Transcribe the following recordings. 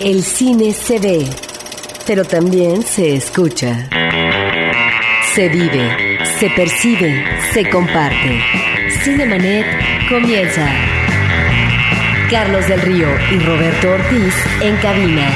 El cine se ve, pero también se escucha. Se vive, se percibe, se comparte. Cinemanet comienza. Carlos del Río y Roberto Ortiz en cabina.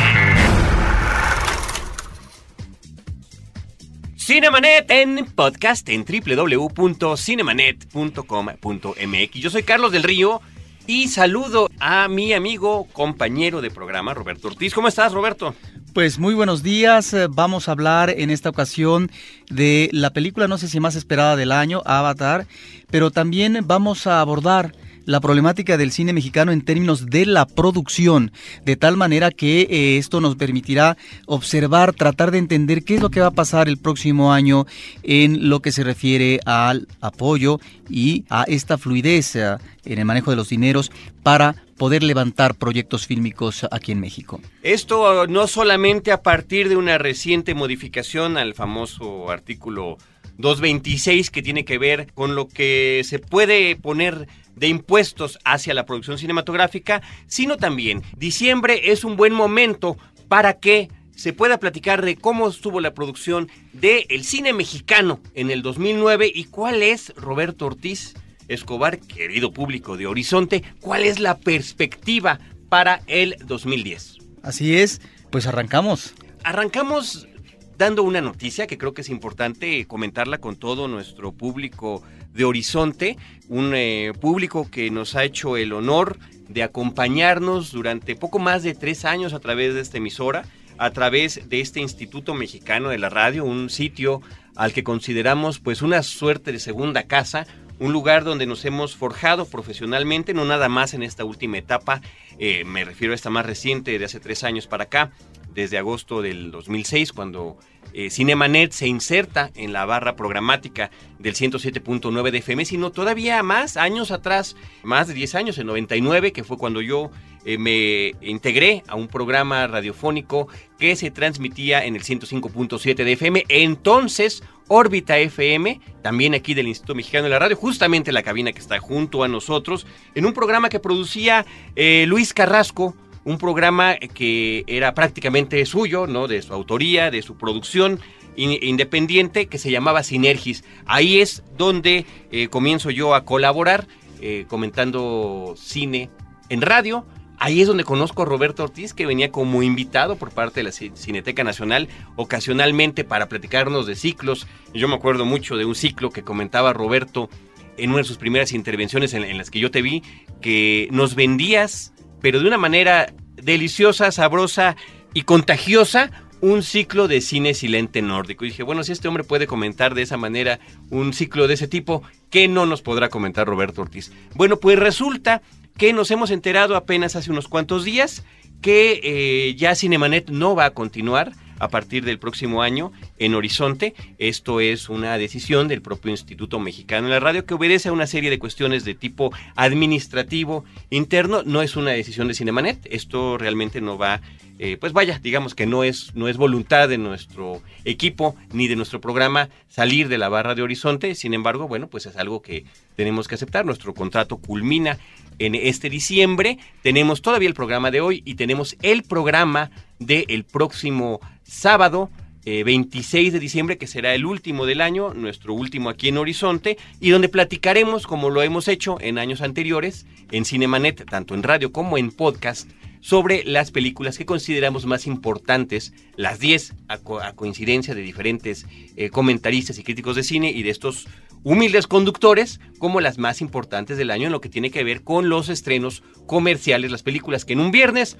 Cinemanet en podcast en www.cinemanet.com.mx. Yo soy Carlos del Río y saludo a mi amigo, compañero de programa, Roberto Ortiz. ¿Cómo estás, Roberto? Pues muy buenos días. Eh, vamos a hablar en esta ocasión de la película, no sé si más esperada del año, Avatar, pero también vamos a abordar la problemática del cine mexicano en términos de la producción, de tal manera que eh, esto nos permitirá observar, tratar de entender qué es lo que va a pasar el próximo año en lo que se refiere al apoyo y a esta fluidez eh, en el manejo de los dineros para poder levantar proyectos fílmicos aquí en México. Esto no solamente a partir de una reciente modificación al famoso artículo 226 que tiene que ver con lo que se puede poner de impuestos hacia la producción cinematográfica, sino también diciembre es un buen momento para que se pueda platicar de cómo estuvo la producción del el cine mexicano en el 2009 y cuál es, Roberto Ortiz Escobar, querido público de Horizonte, cuál es la perspectiva para el 2010. Así es, pues arrancamos. Arrancamos dando una noticia que creo que es importante comentarla con todo nuestro público de Horizonte, un eh, público que nos ha hecho el honor de acompañarnos durante poco más de tres años a través de esta emisora, a través de este Instituto Mexicano de la Radio, un sitio al que consideramos pues una suerte de segunda casa, un lugar donde nos hemos forjado profesionalmente, no nada más en esta última etapa, eh, me refiero a esta más reciente de hace tres años para acá, desde agosto del 2006, cuando eh, Cinemanet se inserta en la barra programática del 107.9 de FM, sino todavía más años atrás, más de 10 años, en 99, que fue cuando yo eh, me integré a un programa radiofónico que se transmitía en el 105.7 de FM. Entonces, Órbita FM, también aquí del Instituto Mexicano de la Radio, justamente la cabina que está junto a nosotros, en un programa que producía eh, Luis Carrasco, un programa que era prácticamente suyo, ¿no? De su autoría, de su producción independiente, que se llamaba Sinergis. Ahí es donde eh, comienzo yo a colaborar, eh, comentando cine en radio. Ahí es donde conozco a Roberto Ortiz, que venía como invitado por parte de la Cineteca Nacional ocasionalmente para platicarnos de ciclos. Yo me acuerdo mucho de un ciclo que comentaba Roberto en una de sus primeras intervenciones en las que yo te vi, que nos vendías pero de una manera deliciosa, sabrosa y contagiosa, un ciclo de cine silente nórdico. Y dije, bueno, si este hombre puede comentar de esa manera un ciclo de ese tipo, ¿qué no nos podrá comentar Roberto Ortiz? Bueno, pues resulta que nos hemos enterado apenas hace unos cuantos días que eh, ya Cinemanet no va a continuar a partir del próximo año en Horizonte. Esto es una decisión del propio Instituto Mexicano de la Radio que obedece a una serie de cuestiones de tipo administrativo interno. No es una decisión de Cinemanet. Esto realmente no va eh, pues vaya, digamos que no es, no es voluntad de nuestro equipo ni de nuestro programa salir de la barra de horizonte, sin embargo, bueno, pues es algo que tenemos que aceptar. Nuestro contrato culmina en este diciembre, tenemos todavía el programa de hoy y tenemos el programa del próximo sábado. 26 eh, de diciembre, que será el último del año, nuestro último aquí en Horizonte, y donde platicaremos, como lo hemos hecho en años anteriores, en Cinemanet, tanto en radio como en podcast, sobre las películas que consideramos más importantes, las 10 a, coincidencia de diferentes eh, comentaristas y críticos de cine y de estos humildes conductores como las más importantes del año en lo que tiene que ver con los estrenos comerciales, las películas que en un viernes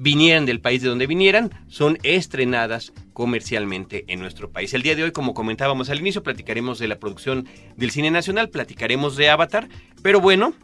vinieran del país de donde vinieran, son estrenadas comercialmente en nuestro país. El día de hoy, como comentábamos al inicio, platicaremos de la producción del cine nacional, platicaremos de Avatar, pero bueno,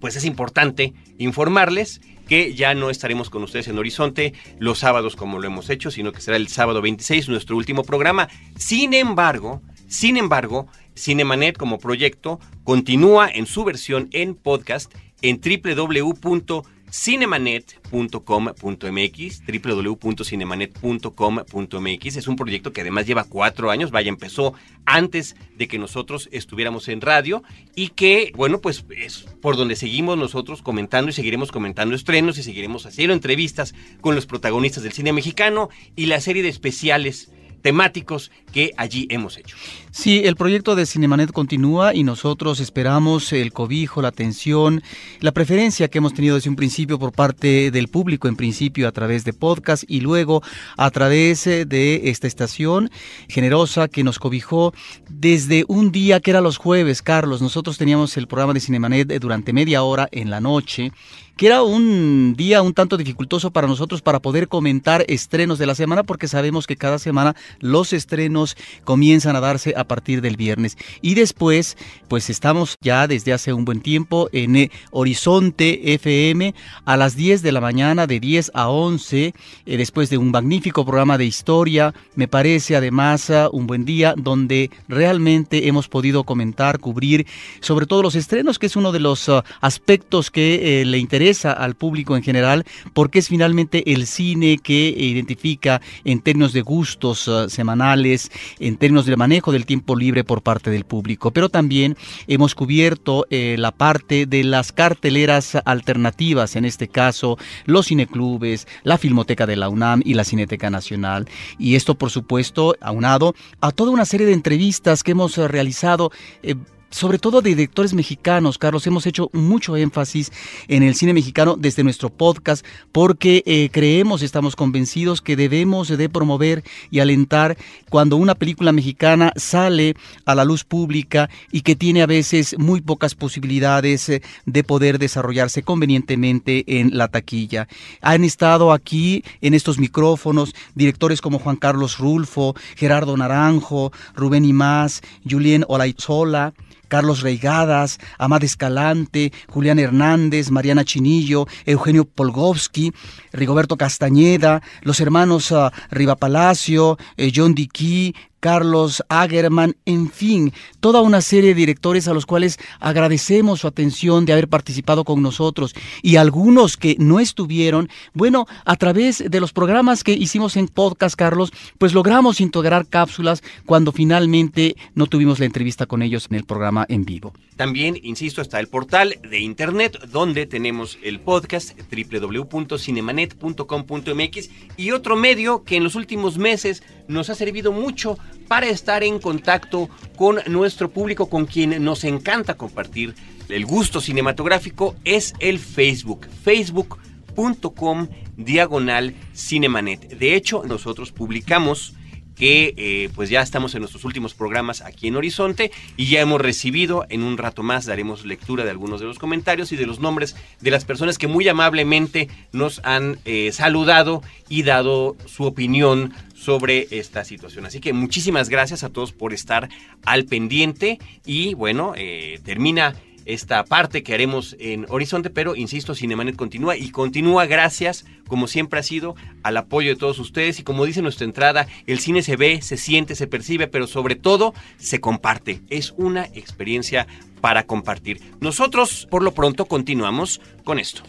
pues es importante informarles que ya no estaremos con ustedes en Horizonte los sábados como lo hemos hecho, sino que será el sábado 26 nuestro último programa. Sin embargo, sin embargo, Cinemanet como proyecto continúa en su versión en podcast en www cinemanet.com.mx, www.cinemanet.com.mx. Es un proyecto que además lleva cuatro años, vaya, empezó antes de que nosotros estuviéramos en radio y que, bueno, pues es por donde seguimos nosotros comentando y seguiremos comentando estrenos y seguiremos haciendo entrevistas con los protagonistas del cine mexicano y la serie de especiales temáticos que allí hemos hecho. Sí, el proyecto de Cinemanet continúa y nosotros esperamos el cobijo, la atención, la preferencia que hemos tenido desde un principio por parte del público, en principio a través de podcast y luego a través eh, de esta estación generosa que nos cobijó desde un día que era los jueves, Carlos. Nosotros teníamos el programa de Cinemanet eh, durante media hora en la noche que era un día un tanto dificultoso para nosotros para poder comentar estrenos de la semana, porque sabemos que cada semana los estrenos comienzan a darse a partir del viernes. Y después, pues estamos ya desde hace un buen tiempo en eh, Horizonte FM a las 10 de la mañana, de 10 a 11, eh, después de un magnífico programa de historia, me parece además ah, un buen día donde realmente hemos podido comentar, cubrir sobre todo los estrenos, que es uno de los ah, aspectos que eh, le interesa al público en general porque es finalmente el cine que identifica en términos de gustos uh, semanales, en términos de manejo del tiempo libre por parte del público. Pero también hemos cubierto eh, la parte de las carteleras alternativas, en este caso los cineclubes, la Filmoteca de la UNAM y la Cineteca Nacional. Y esto, por supuesto, aunado a toda una serie de entrevistas que hemos uh, realizado. Eh, sobre todo de directores mexicanos, Carlos, hemos hecho mucho énfasis en el cine mexicano desde nuestro podcast porque eh, creemos, estamos convencidos que debemos de promover y alentar cuando una película mexicana sale a la luz pública y que tiene a veces muy pocas posibilidades eh, de poder desarrollarse convenientemente en la taquilla. Han estado aquí en estos micrófonos directores como Juan Carlos Rulfo, Gerardo Naranjo, Rubén Imás, Julien Olaizola, Carlos Reigadas, Amad Escalante, Julián Hernández, Mariana Chinillo, Eugenio Polgovsky, Rigoberto Castañeda, los hermanos uh, Riva Palacio, eh, John Dickey, Carlos Agerman, en fin, toda una serie de directores a los cuales agradecemos su atención de haber participado con nosotros y algunos que no estuvieron, bueno, a través de los programas que hicimos en podcast, Carlos, pues logramos integrar cápsulas cuando finalmente no tuvimos la entrevista con ellos en el programa en vivo. También, insisto, está el portal de internet donde tenemos el podcast www.cinemanet.com.mx y otro medio que en los últimos meses nos ha servido mucho para estar en contacto con nuestro público, con quien nos encanta compartir el gusto cinematográfico, es el Facebook. Facebook.com diagonal Cinemanet. De hecho, nosotros publicamos que eh, pues ya estamos en nuestros últimos programas aquí en Horizonte y ya hemos recibido, en un rato más daremos lectura de algunos de los comentarios y de los nombres de las personas que muy amablemente nos han eh, saludado y dado su opinión sobre esta situación. Así que muchísimas gracias a todos por estar al pendiente y bueno, eh, termina esta parte que haremos en Horizonte, pero insisto, Cinemanet continúa y continúa gracias, como siempre ha sido, al apoyo de todos ustedes y como dice nuestra entrada, el cine se ve, se siente, se percibe, pero sobre todo se comparte. Es una experiencia para compartir. Nosotros, por lo pronto, continuamos con esto.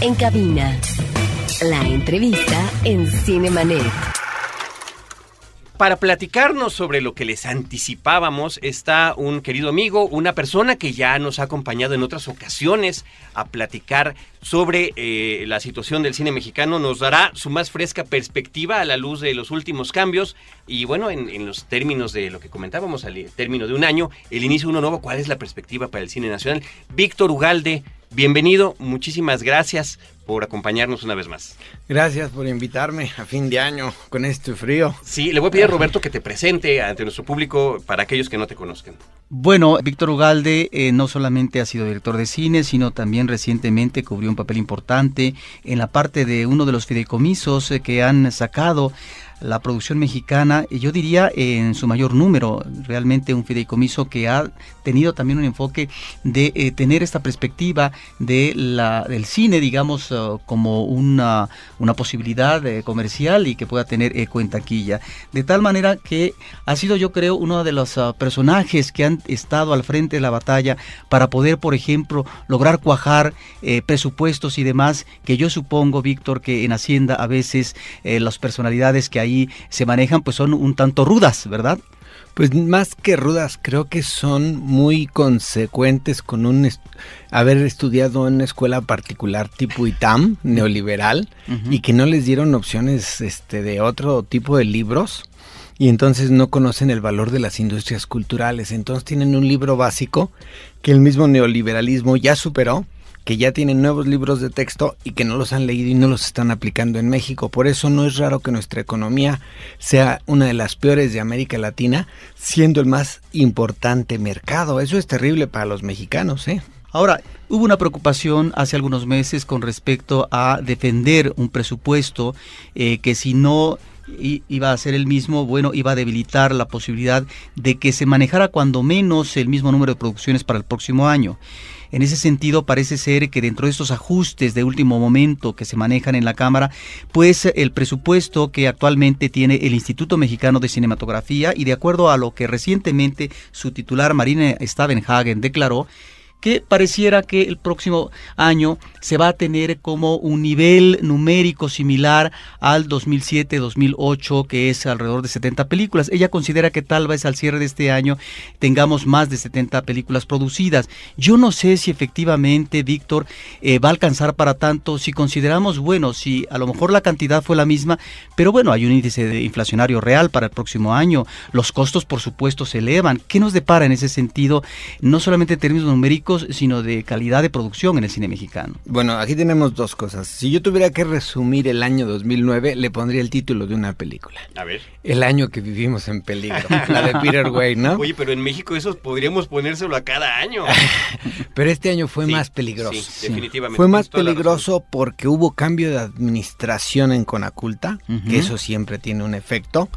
En cabina, la entrevista en Cinemanet. Para platicarnos sobre lo que les anticipábamos está un querido amigo, una persona que ya nos ha acompañado en otras ocasiones a platicar sobre eh, la situación del cine mexicano. Nos dará su más fresca perspectiva a la luz de los últimos cambios y bueno, en, en los términos de lo que comentábamos, al término de un año, el inicio de uno nuevo, ¿cuál es la perspectiva para el cine nacional? Víctor Ugalde, bienvenido, muchísimas gracias por acompañarnos una vez más. Gracias por invitarme a fin de año con este frío. Sí, le voy a pedir a Roberto que te presente ante nuestro público para aquellos que no te conozcan. Bueno, Víctor Ugalde eh, no solamente ha sido director de cine, sino también recientemente cubrió un papel importante en la parte de uno de los fideicomisos eh, que han sacado la producción mexicana, yo diría en su mayor número, realmente un fideicomiso que ha tenido también un enfoque de eh, tener esta perspectiva de la, del cine, digamos, uh, como una, una posibilidad eh, comercial y que pueda tener eco en taquilla. De tal manera que ha sido, yo creo, uno de los uh, personajes que han estado al frente de la batalla para poder, por ejemplo, lograr cuajar eh, presupuestos y demás, que yo supongo, Víctor, que en Hacienda a veces las personalidades que ahí se manejan pues son un tanto rudas, ¿verdad? Pues más que rudas, creo que son muy consecuentes con un haber estudiado en una escuela particular tipo ITAM, neoliberal, y que no les dieron opciones este, de otro tipo de libros, y entonces no conocen el valor de las industrias culturales. Entonces tienen un libro básico que el mismo neoliberalismo ya superó, que ya tienen nuevos libros de texto y que no los han leído y no los están aplicando en México. Por eso no es raro que nuestra economía sea una de las peores de América Latina, siendo el más importante mercado. Eso es terrible para los mexicanos, ¿eh? Ahora, hubo una preocupación hace algunos meses con respecto a defender un presupuesto eh, que si no iba a ser el mismo, bueno, iba a debilitar la posibilidad de que se manejara cuando menos el mismo número de producciones para el próximo año. En ese sentido, parece ser que dentro de estos ajustes de último momento que se manejan en la Cámara, pues el presupuesto que actualmente tiene el Instituto Mexicano de Cinematografía y de acuerdo a lo que recientemente su titular Marina Stavenhagen declaró, que pareciera que el próximo año se va a tener como un nivel numérico similar al 2007-2008, que es alrededor de 70 películas. Ella considera que tal vez al cierre de este año tengamos más de 70 películas producidas. Yo no sé si efectivamente, Víctor, eh, va a alcanzar para tanto, si consideramos, bueno, si a lo mejor la cantidad fue la misma, pero bueno, hay un índice inflacionario real para el próximo año, los costos por supuesto se elevan. ¿Qué nos depara en ese sentido, no solamente en términos numéricos, sino de calidad de producción en el cine mexicano. Bueno, aquí tenemos dos cosas. Si yo tuviera que resumir el año 2009, le pondría el título de una película. A ver. El año que vivimos en peligro. la de Peter Way, ¿no? Oye, pero en México eso podríamos ponérselo a cada año. pero este año fue más peligroso. Sí, definitivamente. Fue más peligroso porque hubo cambio de administración en Conaculta, que eso siempre tiene un efecto.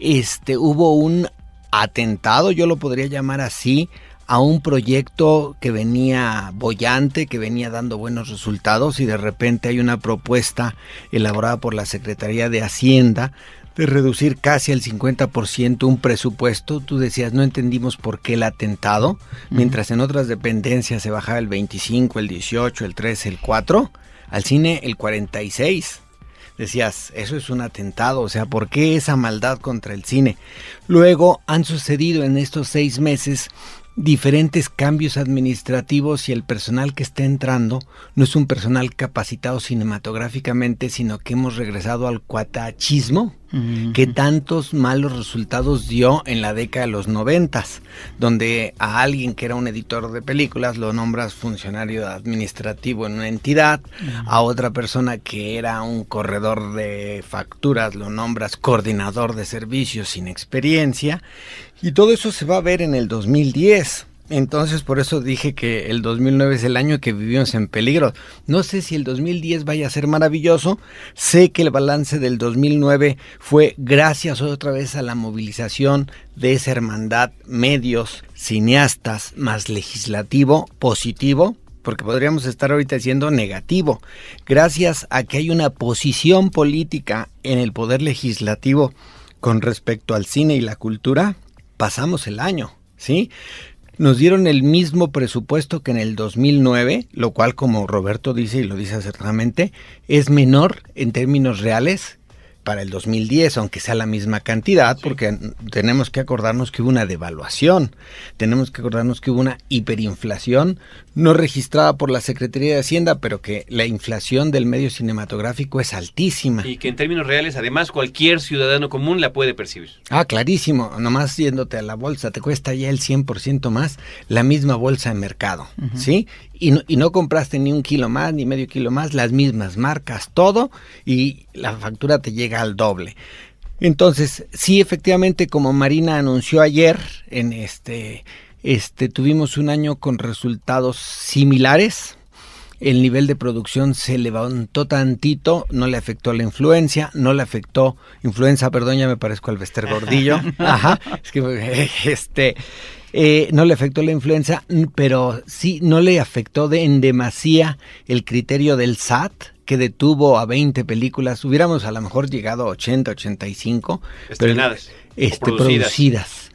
Este, hubo un atentado, yo lo podría llamar así, a un proyecto que venía bollante, que venía dando buenos resultados y de repente hay una propuesta elaborada por la Secretaría de Hacienda de reducir casi al 50% un presupuesto. Tú decías, no entendimos por qué el atentado, mientras en otras dependencias se bajaba el 25, el 18, el 13, el 4, al cine el 46 decías, eso es un atentado, o sea, ¿por qué esa maldad contra el cine? Luego han sucedido en estos seis meses diferentes cambios administrativos y el personal que está entrando no es un personal capacitado cinematográficamente, sino que hemos regresado al cuatachismo que tantos malos resultados dio en la década de los noventas, donde a alguien que era un editor de películas lo nombras funcionario administrativo en una entidad, a otra persona que era un corredor de facturas lo nombras coordinador de servicios sin experiencia, y todo eso se va a ver en el 2010. Entonces, por eso dije que el 2009 es el año que vivimos en peligro. No sé si el 2010 vaya a ser maravilloso. Sé que el balance del 2009 fue gracias otra vez a la movilización de esa hermandad medios, cineastas, más legislativo, positivo, porque podríamos estar ahorita diciendo negativo. Gracias a que hay una posición política en el poder legislativo con respecto al cine y la cultura, pasamos el año, ¿sí? Nos dieron el mismo presupuesto que en el 2009, lo cual, como Roberto dice y lo dice acertadamente, es menor en términos reales para el 2010, aunque sea la misma cantidad, porque tenemos que acordarnos que hubo una devaluación, tenemos que acordarnos que hubo una hiperinflación, no registrada por la Secretaría de Hacienda, pero que la inflación del medio cinematográfico es altísima. Y que en términos reales, además, cualquier ciudadano común la puede percibir. Ah, clarísimo, nomás yéndote a la bolsa, te cuesta ya el 100% más la misma bolsa de mercado, ¿sí? Y no, y no compraste ni un kilo más, ni medio kilo más, las mismas marcas, todo, y la factura te llega al doble. Entonces, sí, efectivamente, como Marina anunció ayer, en este, este, tuvimos un año con resultados similares. el nivel de producción se levantó tantito, no le afectó la influencia, no le afectó, influenza, perdón, ya me parezco al Vester Gordillo, ajá, es que este, eh, no le afectó la influenza, pero sí no le afectó de, en demasía el criterio del SAT, que detuvo a 20 películas, hubiéramos a lo mejor llegado a 80, 85, Estrenadas, pero, este, producidas. producidas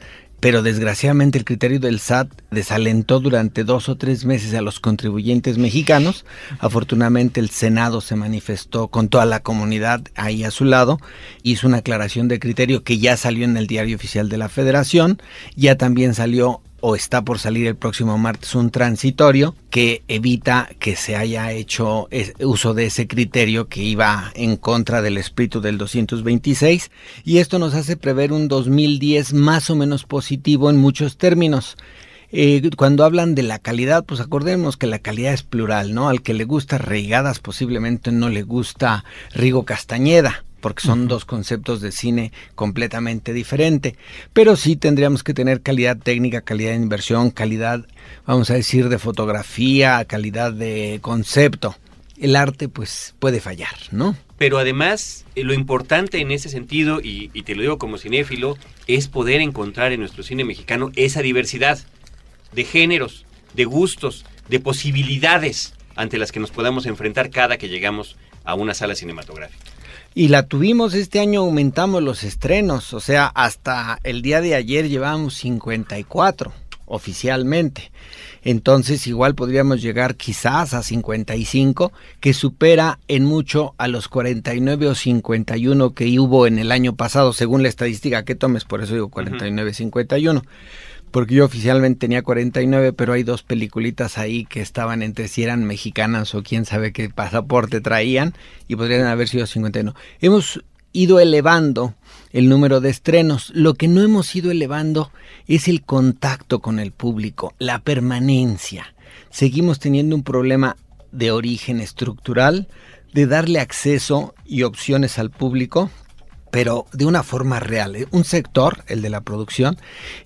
pero desgraciadamente el criterio del SAT desalentó durante dos o tres meses a los contribuyentes mexicanos. Afortunadamente el Senado se manifestó con toda la comunidad ahí a su lado, hizo una aclaración de criterio que ya salió en el diario oficial de la Federación, ya también salió o está por salir el próximo martes un transitorio que evita que se haya hecho uso de ese criterio que iba en contra del espíritu del 226 y esto nos hace prever un 2010 más o menos positivo en muchos términos. Eh, cuando hablan de la calidad, pues acordemos que la calidad es plural, ¿no? Al que le gusta Reigadas posiblemente no le gusta Rigo Castañeda porque son dos conceptos de cine completamente diferentes. Pero sí tendríamos que tener calidad técnica, calidad de inversión, calidad, vamos a decir, de fotografía, calidad de concepto. El arte, pues, puede fallar, ¿no? Pero además, eh, lo importante en ese sentido, y, y te lo digo como cinéfilo, es poder encontrar en nuestro cine mexicano esa diversidad de géneros, de gustos, de posibilidades ante las que nos podamos enfrentar cada que llegamos a una sala cinematográfica. Y la tuvimos este año, aumentamos los estrenos, o sea, hasta el día de ayer llevamos 54 oficialmente. Entonces igual podríamos llegar quizás a 55, que supera en mucho a los 49 o 51 que hubo en el año pasado, según la estadística que tomes, por eso digo 49-51 porque yo oficialmente tenía 49, pero hay dos peliculitas ahí que estaban entre si eran mexicanas o quién sabe qué pasaporte traían y podrían haber sido 51. Hemos ido elevando el número de estrenos. Lo que no hemos ido elevando es el contacto con el público, la permanencia. Seguimos teniendo un problema de origen estructural, de darle acceso y opciones al público pero de una forma real. ¿eh? Un sector, el de la producción,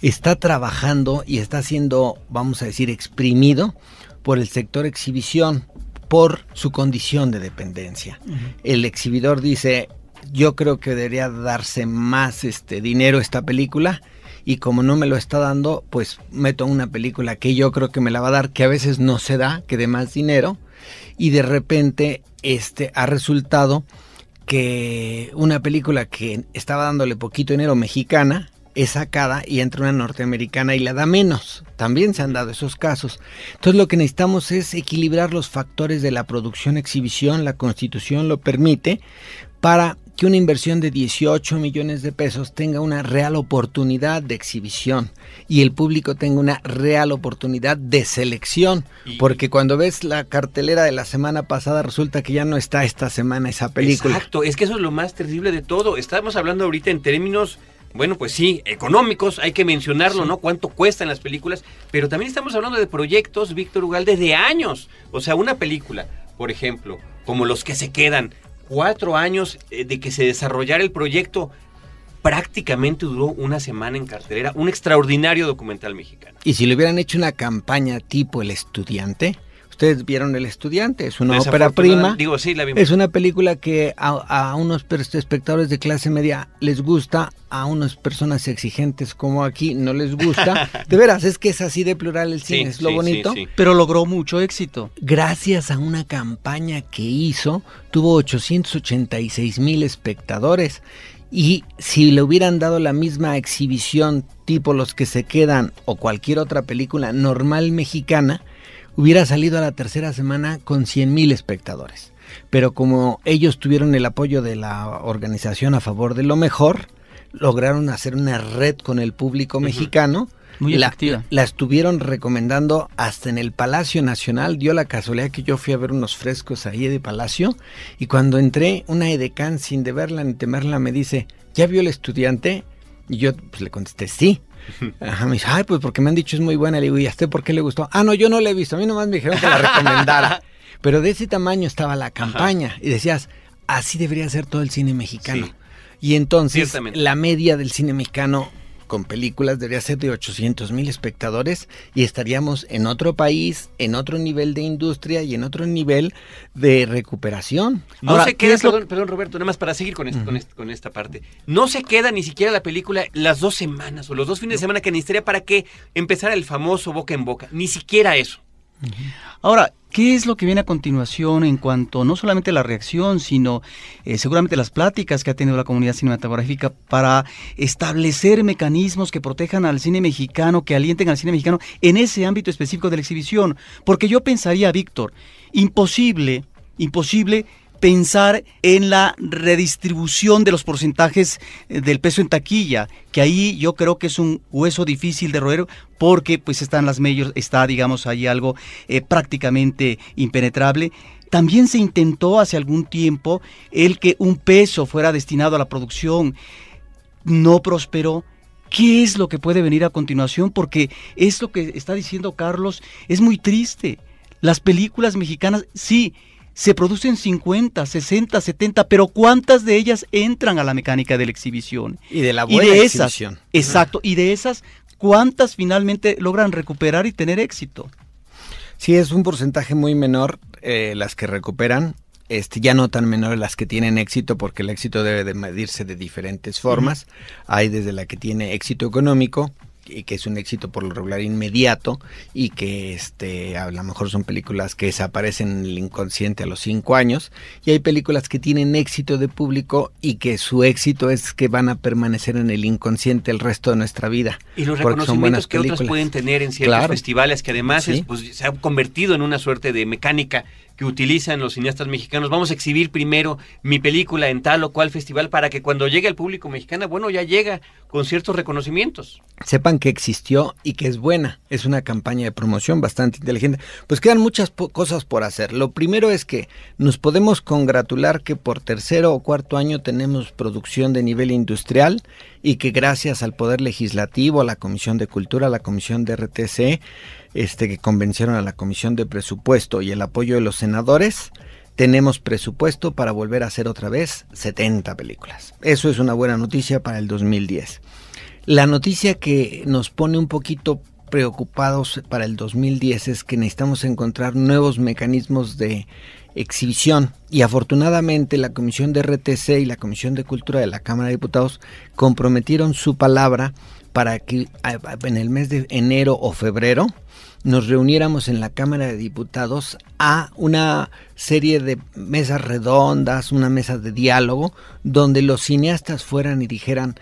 está trabajando y está siendo, vamos a decir, exprimido por el sector exhibición, por su condición de dependencia. El exhibidor dice, yo creo que debería darse más este dinero a esta película y como no me lo está dando, pues meto una película que yo creo que me la va a dar, que a veces no se da, que dé más dinero y de repente este ha resultado que una película que estaba dándole poquito dinero mexicana es sacada y entra una norteamericana y la da menos. También se han dado esos casos. Entonces lo que necesitamos es equilibrar los factores de la producción-exhibición, la constitución lo permite, para que una inversión de 18 millones de pesos tenga una real oportunidad de exhibición y el público tenga una real oportunidad de selección. Porque cuando ves la cartelera de la semana pasada resulta que ya no está esta semana esa película. Exacto, es que eso es lo más terrible de todo. Estamos hablando ahorita en términos... Bueno, pues sí, económicos, hay que mencionarlo, ¿no? Cuánto cuestan las películas, pero también estamos hablando de proyectos, Víctor Ugalde, de años. O sea, una película, por ejemplo, como los que se quedan, cuatro años eh, de que se desarrollara el proyecto, prácticamente duró una semana en cartelera, un extraordinario documental mexicano. Y si le hubieran hecho una campaña tipo El Estudiante, Ustedes vieron El Estudiante, es una ópera prima. Digo, sí, la Es una película que a, unos espectadores de clase media les gusta, a unas personas exigentes como aquí no les gusta. De veras, es que es así de plural el cine, es lo bonito. Pero logró mucho éxito. Gracias a una campaña que hizo, tuvo 886 mil espectadores. Y si le hubieran dado la misma exhibición tipo Los que se quedan o cualquier otra película normal mexicana, hubiera salido a la tercera semana con 100 mil espectadores. Pero como ellos tuvieron el apoyo de la organización a favor de lo mejor, lograron hacer una red con el público mexicano. Muy la, efectiva. La estuvieron recomendando hasta en el Palacio Nacional. Dio la casualidad que yo fui a ver unos frescos ahí de Palacio y cuando entré, una edecán sin de verla ni temerla me dice, ¿ya vio el estudiante? Y yo pues, le contesté, sí. Ajá, me dice, ay, pues porque me han dicho es muy buena. Le digo, ¿y a usted por qué le gustó? Ah, no, yo no la he visto. A mí nomás me dijeron que la recomendara. Pero de ese tamaño estaba la campaña. Y decías, así debería ser todo el cine mexicano. Y entonces la media del cine mexicano con películas debería ser de 800 mil espectadores y estaríamos en otro país, en otro nivel de industria y en otro nivel de recuperación. No se queda, perdón, Roberto, nada más para seguir con, con, esta parte. No se queda ni siquiera la película las dos semanas o los dos fines de semana que necesitaría para que empezara el famoso boca en boca. Ni siquiera eso. Ahora, ¿qué es lo que viene a continuación en cuanto no solamente la reacción, sino eh, seguramente las pláticas que ha tenido la comunidad cinematográfica para establecer mecanismos que protejan al cine mexicano, que alienten al cine mexicano en ese ámbito específico de la exhibición? Porque yo pensaría, Víctor, imposible, imposible pensar en la redistribución de los porcentajes eh, del peso en taquilla, que ahí yo creo que es un hueso difícil de roer porque pues están las medios, está digamos ahí algo eh, prácticamente impenetrable. También se intentó hace algún tiempo el que un peso fuera destinado a la producción, no prosperó. ¿Qué es lo que puede venir a continuación? Porque esto que está diciendo Carlos es muy triste. Las películas mexicanas, sí, se producen 50, 60, 70, pero ¿cuántas de ellas entran a la mecánica de la exhibición? Y de la buena exhibición. Exacto, y de esas, ¿cuántas finalmente logran recuperar y tener éxito? Sí, es un porcentaje muy menor eh, las que recuperan, este, ya no tan menor las que tienen éxito, porque el éxito debe de medirse de diferentes formas. Hay desde la que tiene éxito económico, y que es un éxito por lo regular inmediato y que este a lo mejor son películas que desaparecen en el inconsciente a los cinco años y hay películas que tienen éxito de público y que su éxito es que van a permanecer en el inconsciente el resto de nuestra vida y los reconocimientos que otras pueden tener en ciertos festivales que además pues, se ha convertido en una suerte de mecánica que utilizan los cineastas mexicanos. Vamos a exhibir primero mi película en tal o cual festival para que cuando llegue al público mexicano, bueno, ya llega con ciertos reconocimientos. Sepan que existió y que es buena. Es una campaña de promoción bastante inteligente. Pues quedan muchas cosas por hacer. Lo primero es que nos podemos congratular que por tercero o cuarto año tenemos producción de nivel industrial y que gracias al Poder Legislativo, a la Comisión de Cultura, a la Comisión de RTC, este, que convencieron a la Comisión de Presupuesto y el apoyo de los senadores, tenemos presupuesto para volver a hacer otra vez 70 películas. Eso es una buena noticia para el 2010. La noticia que nos pone un poquito preocupados para el 2010 es que necesitamos encontrar nuevos mecanismos de exhibición y afortunadamente la Comisión de RTC y la Comisión de Cultura de la Cámara de Diputados comprometieron su palabra para que en el mes de enero o febrero nos reuniéramos en la Cámara de Diputados a una serie de mesas redondas, una mesa de diálogo, donde los cineastas fueran y dijeran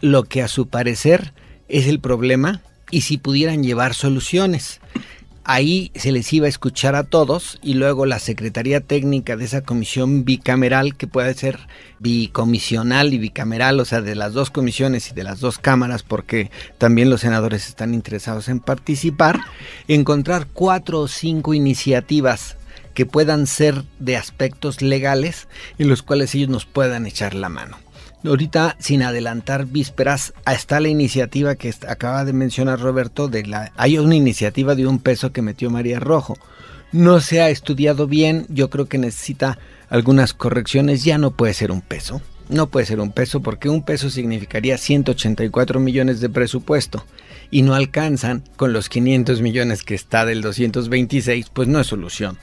lo que a su parecer es el problema y si pudieran llevar soluciones ahí se les iba a escuchar a todos y luego la Secretaría Técnica de esa comisión bicameral, que puede ser bicomisional y bicameral, o sea, de las dos comisiones y de las dos cámaras, porque también los senadores están interesados en participar, encontrar cuatro o cinco iniciativas que puedan ser de aspectos legales en los cuales ellos nos puedan echar la mano. Ahorita, sin adelantar vísperas, está la iniciativa que acaba de mencionar Roberto, de la, hay una iniciativa de un peso que metió María Rojo. No se ha estudiado bien, yo creo que necesita algunas correcciones, ya no puede ser un peso. No puede ser un peso porque un peso significaría 184 millones de presupuesto y no alcanzan con los 500 millones que está del 226, pues no es solución.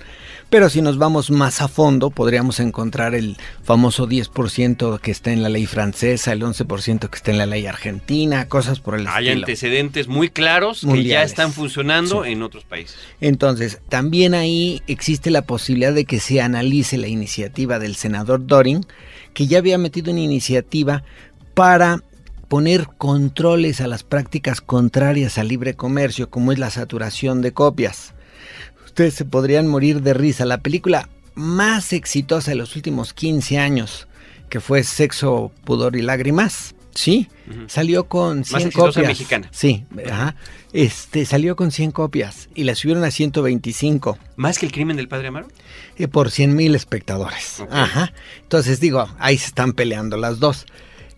Pero si nos vamos más a fondo, podríamos encontrar el famoso 10% que está en la ley francesa, el 11% que está en la ley argentina, cosas por el Hay antecedentes muy claros que ya están funcionando en otros países. Entonces, también ahí existe la posibilidad de que se analice la iniciativa del senador Doring, que ya había metido una iniciativa para poner controles a las prácticas contrarias al libre comercio, como es la saturación de copias ustedes se podrían morir de risa. La película más exitosa de los últimos 15 años, que fue Sexo, Pudor y Lágrimas, ¿sí? Salió con 100 más copias. mexicana. Sí, ajá. Este, salió con 100 copias y la subieron a 125. ¿Más que el crimen del padre Amaro? Eh, por 100 mil espectadores. Ajá. Entonces digo, ahí se están peleando las dos.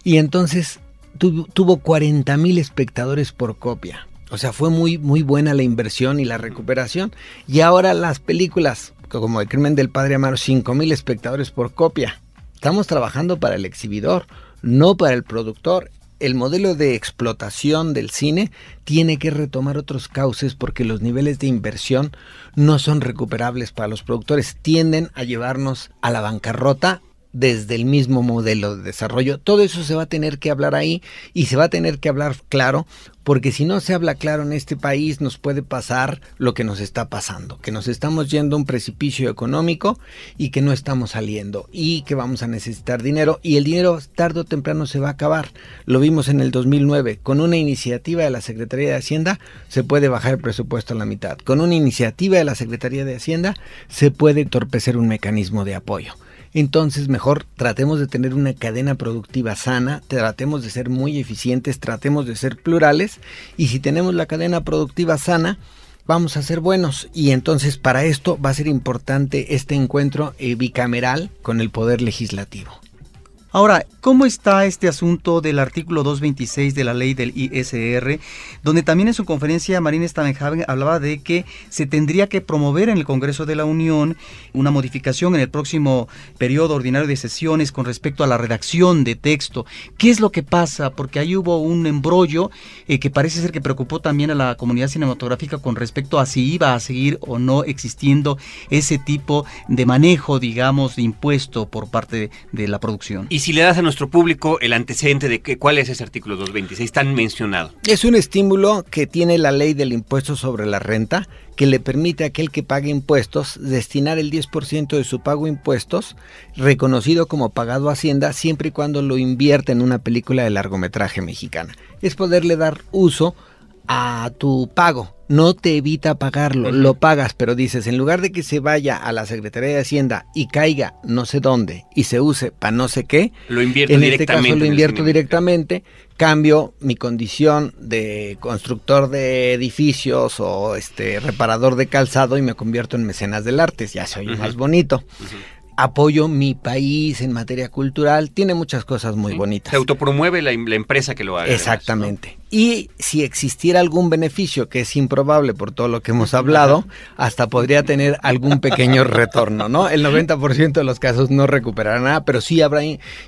Y entonces tuvo 40 mil espectadores por copia. O sea, fue muy, muy buena la inversión y la recuperación. Y ahora las películas, como El crimen del padre Amaro, 5 mil espectadores por copia. Estamos trabajando para el exhibidor, no para el productor. el modelo de explotación del cine tiene que retomar otros cauces porque los niveles de inversión no son recuperables para los productores, tienden a llevarnos a la bancarrota desde el mismo modelo de desarrollo. Todo eso se va a tener que hablar ahí y se va a tener que hablar claro, porque si no se habla claro en este país nos puede pasar lo que nos está pasando, que nos estamos yendo a un precipicio económico y que no estamos saliendo y que vamos a necesitar dinero y el dinero tarde o temprano se va a acabar. Lo vimos en el 2009, con una iniciativa de la Secretaría de Hacienda se puede bajar el presupuesto a la mitad, con una iniciativa de la Secretaría de Hacienda se puede torpecer un mecanismo de apoyo. Entonces, mejor tratemos de tener una cadena productiva sana, tratemos de ser muy eficientes, tratemos de ser plurales y si tenemos la cadena productiva sana, vamos a ser buenos. Y entonces para esto va a ser importante este encuentro eh, bicameral con el Poder Legislativo. Ahora, ¿cómo está este asunto del artículo 226 de la ley del ISR, donde también en su conferencia Marina Stamenhagen hablaba de que se tendría que promover en el Congreso de la Unión una modificación en el próximo periodo ordinario de sesiones con respecto a la redacción de texto? ¿Qué es lo que pasa? Porque ahí hubo un embrollo eh, que parece ser que preocupó también a la comunidad cinematográfica con respecto a si iba a seguir o no existiendo ese tipo de manejo, digamos, de impuesto por parte de, la producción si le das a nuestro público el antecedente de que, cuál es ese artículo 226 tan mencionado. Es un estímulo que tiene la ley del impuesto sobre la renta que le permite a aquel que pague impuestos destinar el 10% de su pago impuestos reconocido como pagado a Hacienda siempre y cuando lo invierta en una película de largometraje mexicana. Es poderle dar uso a tu pago. No te evita pagarlo, lo pagas, pero dices, en lugar de que se vaya a la Secretaría de Hacienda y caiga no sé dónde y se use para no sé qué, lo invierto en este caso lo invierto directamente, cambio mi condición de constructor de edificios o este reparador de calzado y me convierto en mecenas del arte, ya soy más bonito apoyo mi país en materia cultural, tiene muchas cosas muy bonitas. Se autopromueve la, la, empresa que lo haga. Exactamente. Y si existiera algún beneficio, que es improbable por todo lo que hemos hablado, hasta podría tener algún pequeño retorno, ¿no? El 90% de los casos no recuperará nada, pero sí habrá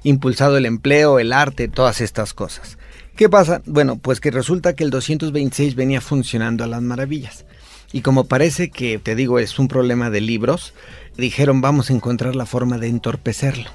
impulsado el empleo, el arte, todas estas cosas. ¿Qué pasa? Bueno, pues que resulta que el 226 venía funcionando a las maravillas. Y como parece que, te digo, es un problema de libros, dijeron vamos a encontrar la forma de entorpecerlo.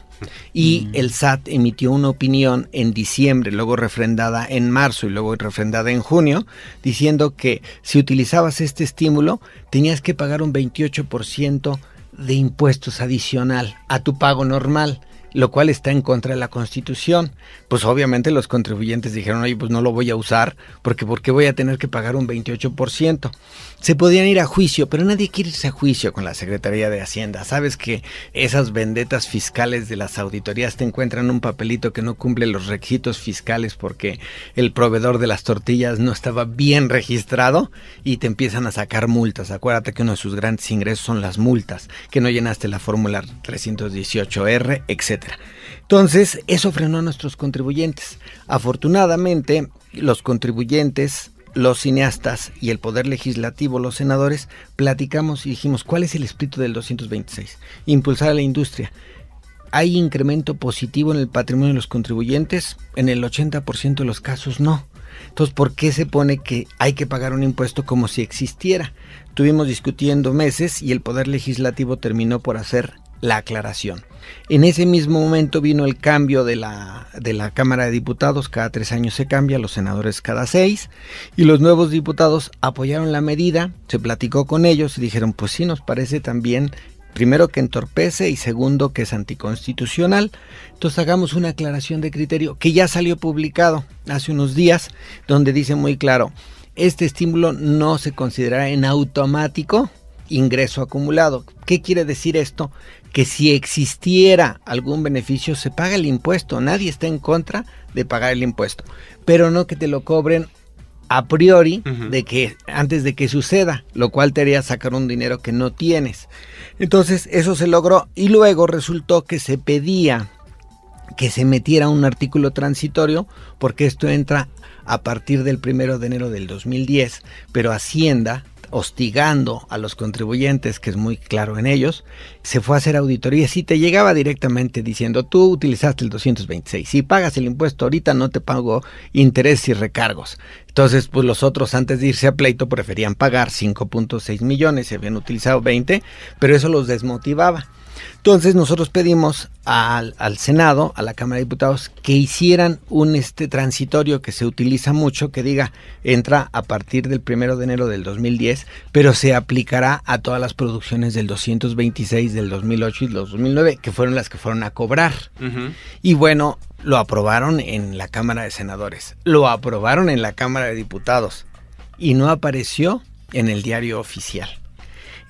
Y mm. el SAT emitió una opinión en diciembre, luego refrendada en marzo y luego refrendada en junio, diciendo que si utilizabas este estímulo tenías que pagar un 28% de impuestos adicional a tu pago normal lo cual está en contra de la Constitución. Pues obviamente los contribuyentes dijeron, oye, pues no lo voy a usar, porque ¿por qué voy a tener que pagar un 28%? Se podían ir a juicio, pero nadie quiere irse a juicio con la Secretaría de Hacienda. Sabes que esas vendetas fiscales de las auditorías te encuentran un papelito que no cumple los requisitos fiscales porque el proveedor de las tortillas no estaba bien registrado y te empiezan a sacar multas. Acuérdate que uno de sus grandes ingresos son las multas, que no llenaste la fórmula 318R, etc. Entonces, eso frenó a nuestros contribuyentes. Afortunadamente, los contribuyentes, los cineastas y el Poder Legislativo, los senadores, platicamos y dijimos, ¿cuál es el espíritu del 226? Impulsar a la industria. ¿Hay incremento positivo en el patrimonio de los contribuyentes? En el 80% de los casos no. Entonces, ¿por qué se pone que hay que pagar un impuesto como si existiera? Estuvimos discutiendo meses y el Poder Legislativo terminó por hacer la aclaración. En ese mismo momento vino el cambio de la, de la Cámara de Diputados, cada tres años se cambia, los senadores cada seis, y los nuevos diputados apoyaron la medida, se platicó con ellos y dijeron, pues sí, nos parece también, primero que entorpece y segundo que es anticonstitucional, entonces hagamos una aclaración de criterio que ya salió publicado hace unos días, donde dice muy claro, este estímulo no se considerará en automático ingreso acumulado. ¿Qué quiere decir esto? Que si existiera algún beneficio se paga el impuesto, nadie está en contra de pagar el impuesto, pero no que te lo cobren a priori de que antes de que suceda, lo cual te haría sacar un dinero que no tienes. Entonces, eso se logró y luego resultó que se pedía que se metiera un artículo transitorio porque esto entra a partir del primero de enero del 2010, pero Hacienda hostigando a los contribuyentes, que es muy claro en ellos, se fue a hacer auditorías y te llegaba directamente diciendo, tú utilizaste el 226, si pagas el impuesto ahorita no te pago intereses y recargos. Entonces, pues los otros antes de irse a pleito preferían pagar 5.6 millones, se habían utilizado 20, pero eso los desmotivaba. Entonces nosotros pedimos al, Senado, a la Cámara de Diputados, que hicieran un este transitorio que se utiliza mucho, que diga, entra a partir del primero de enero del 2010, pero se aplicará a todas las producciones del 226, del 2008 y del 2009, que fueron las que fueron a cobrar. Y bueno, lo aprobaron en la Cámara de Senadores, lo aprobaron en la Cámara de Diputados y no apareció en el diario oficial.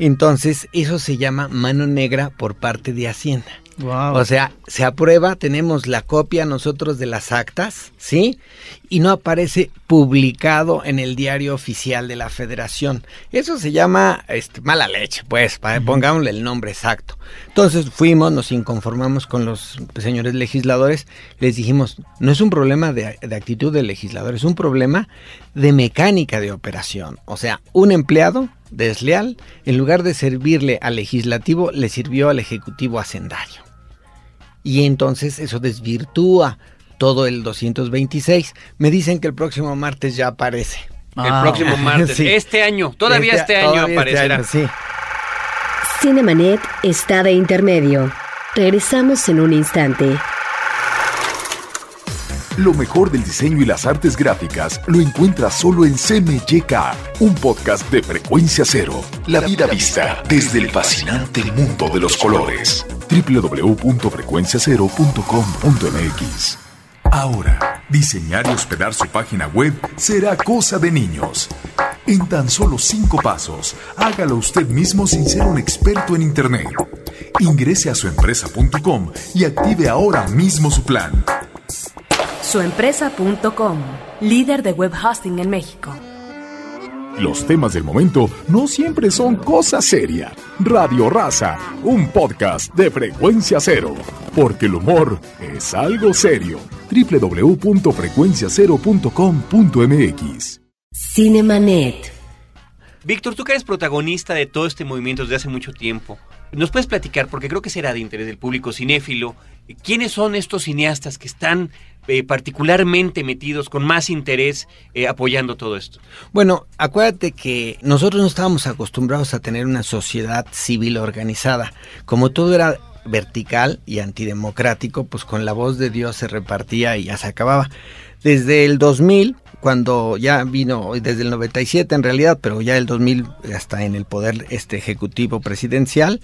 Entonces, eso se llama mano negra por parte de Hacienda. O sea, se aprueba, tenemos la copia nosotros de las actas, ¿sí? Y no aparece publicado en el diario oficial de la federación. Eso se llama este, mala leche, pues, para, pongámosle el nombre exacto. Entonces fuimos, nos inconformamos con los señores legisladores, les dijimos, no es un problema de, de actitud del legislador, es un problema de mecánica de operación. O sea, un empleado desleal, en lugar de servirle al legislativo, le sirvió al ejecutivo hacendario. Y entonces eso desvirtúa todo el 226. Me dicen que el próximo martes ya aparece. el ah. próximo martes. Este año, todavía este, este año este aparecerá. sí. Cinemanet está de intermedio. Regresamos en un instante. Lo mejor del diseño y las artes gráficas lo encuentras solo en CMYK, un podcast de frecuencia cero. La vida vista desde el fascinante mundo de los colores. www.frecuenciacero.com.mx Ahora, diseñar y hospedar su página web será cosa de niños. En tan solo cinco pasos, hágalo usted mismo sin ser un experto en Internet. Ingrese a suempresa.com y active ahora mismo su plan. Suempresa.com, líder de web hosting en México. Los temas del momento no siempre son cosa seria. Radio Raza, un podcast de frecuencia cero. Porque el humor es algo serio. www.frecuenciacero.com.mx Cinemanet. Víctor, tú que eres protagonista de todo este movimiento desde hace mucho tiempo, ¿nos puedes platicar, porque creo que será de interés del público cinéfilo, quiénes son estos cineastas que están eh, particularmente metidos con más interés eh, apoyando todo esto? Bueno, acuérdate que nosotros no estábamos acostumbrados a tener una sociedad civil organizada. Como todo era vertical y antidemocrático, pues con la voz de Dios se repartía y ya se acababa. Desde el 2000, cuando ya vino, desde el 97 en realidad, pero ya el 2000 hasta en el poder este ejecutivo presidencial,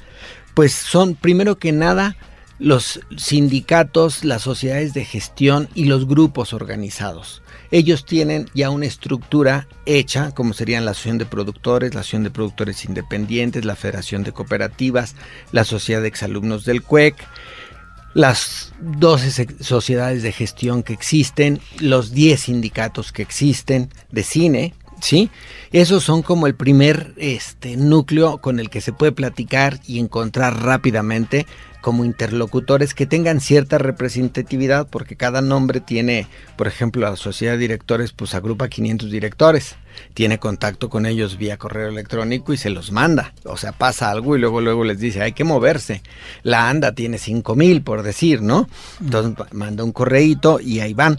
pues son primero que nada los sindicatos, las sociedades de gestión y los grupos organizados. Ellos tienen ya una estructura hecha, como serían la Asociación de Productores, la Asociación de Productores Independientes, la Federación de Cooperativas, la Sociedad de Exalumnos del CUEC, las 12 sociedades de gestión que existen, los 10 sindicatos que existen de cine, ¿sí? Esos son como el primer este, núcleo con el que se puede platicar y encontrar rápidamente como interlocutores que tengan cierta representatividad, porque cada nombre tiene, por ejemplo, la sociedad de directores, pues agrupa 500 directores, tiene contacto con ellos vía correo electrónico y se los manda. O sea, pasa algo y luego, luego les dice, hay que moverse. La ANDA tiene 5000, por decir, ¿no? Entonces manda un correíto y ahí van.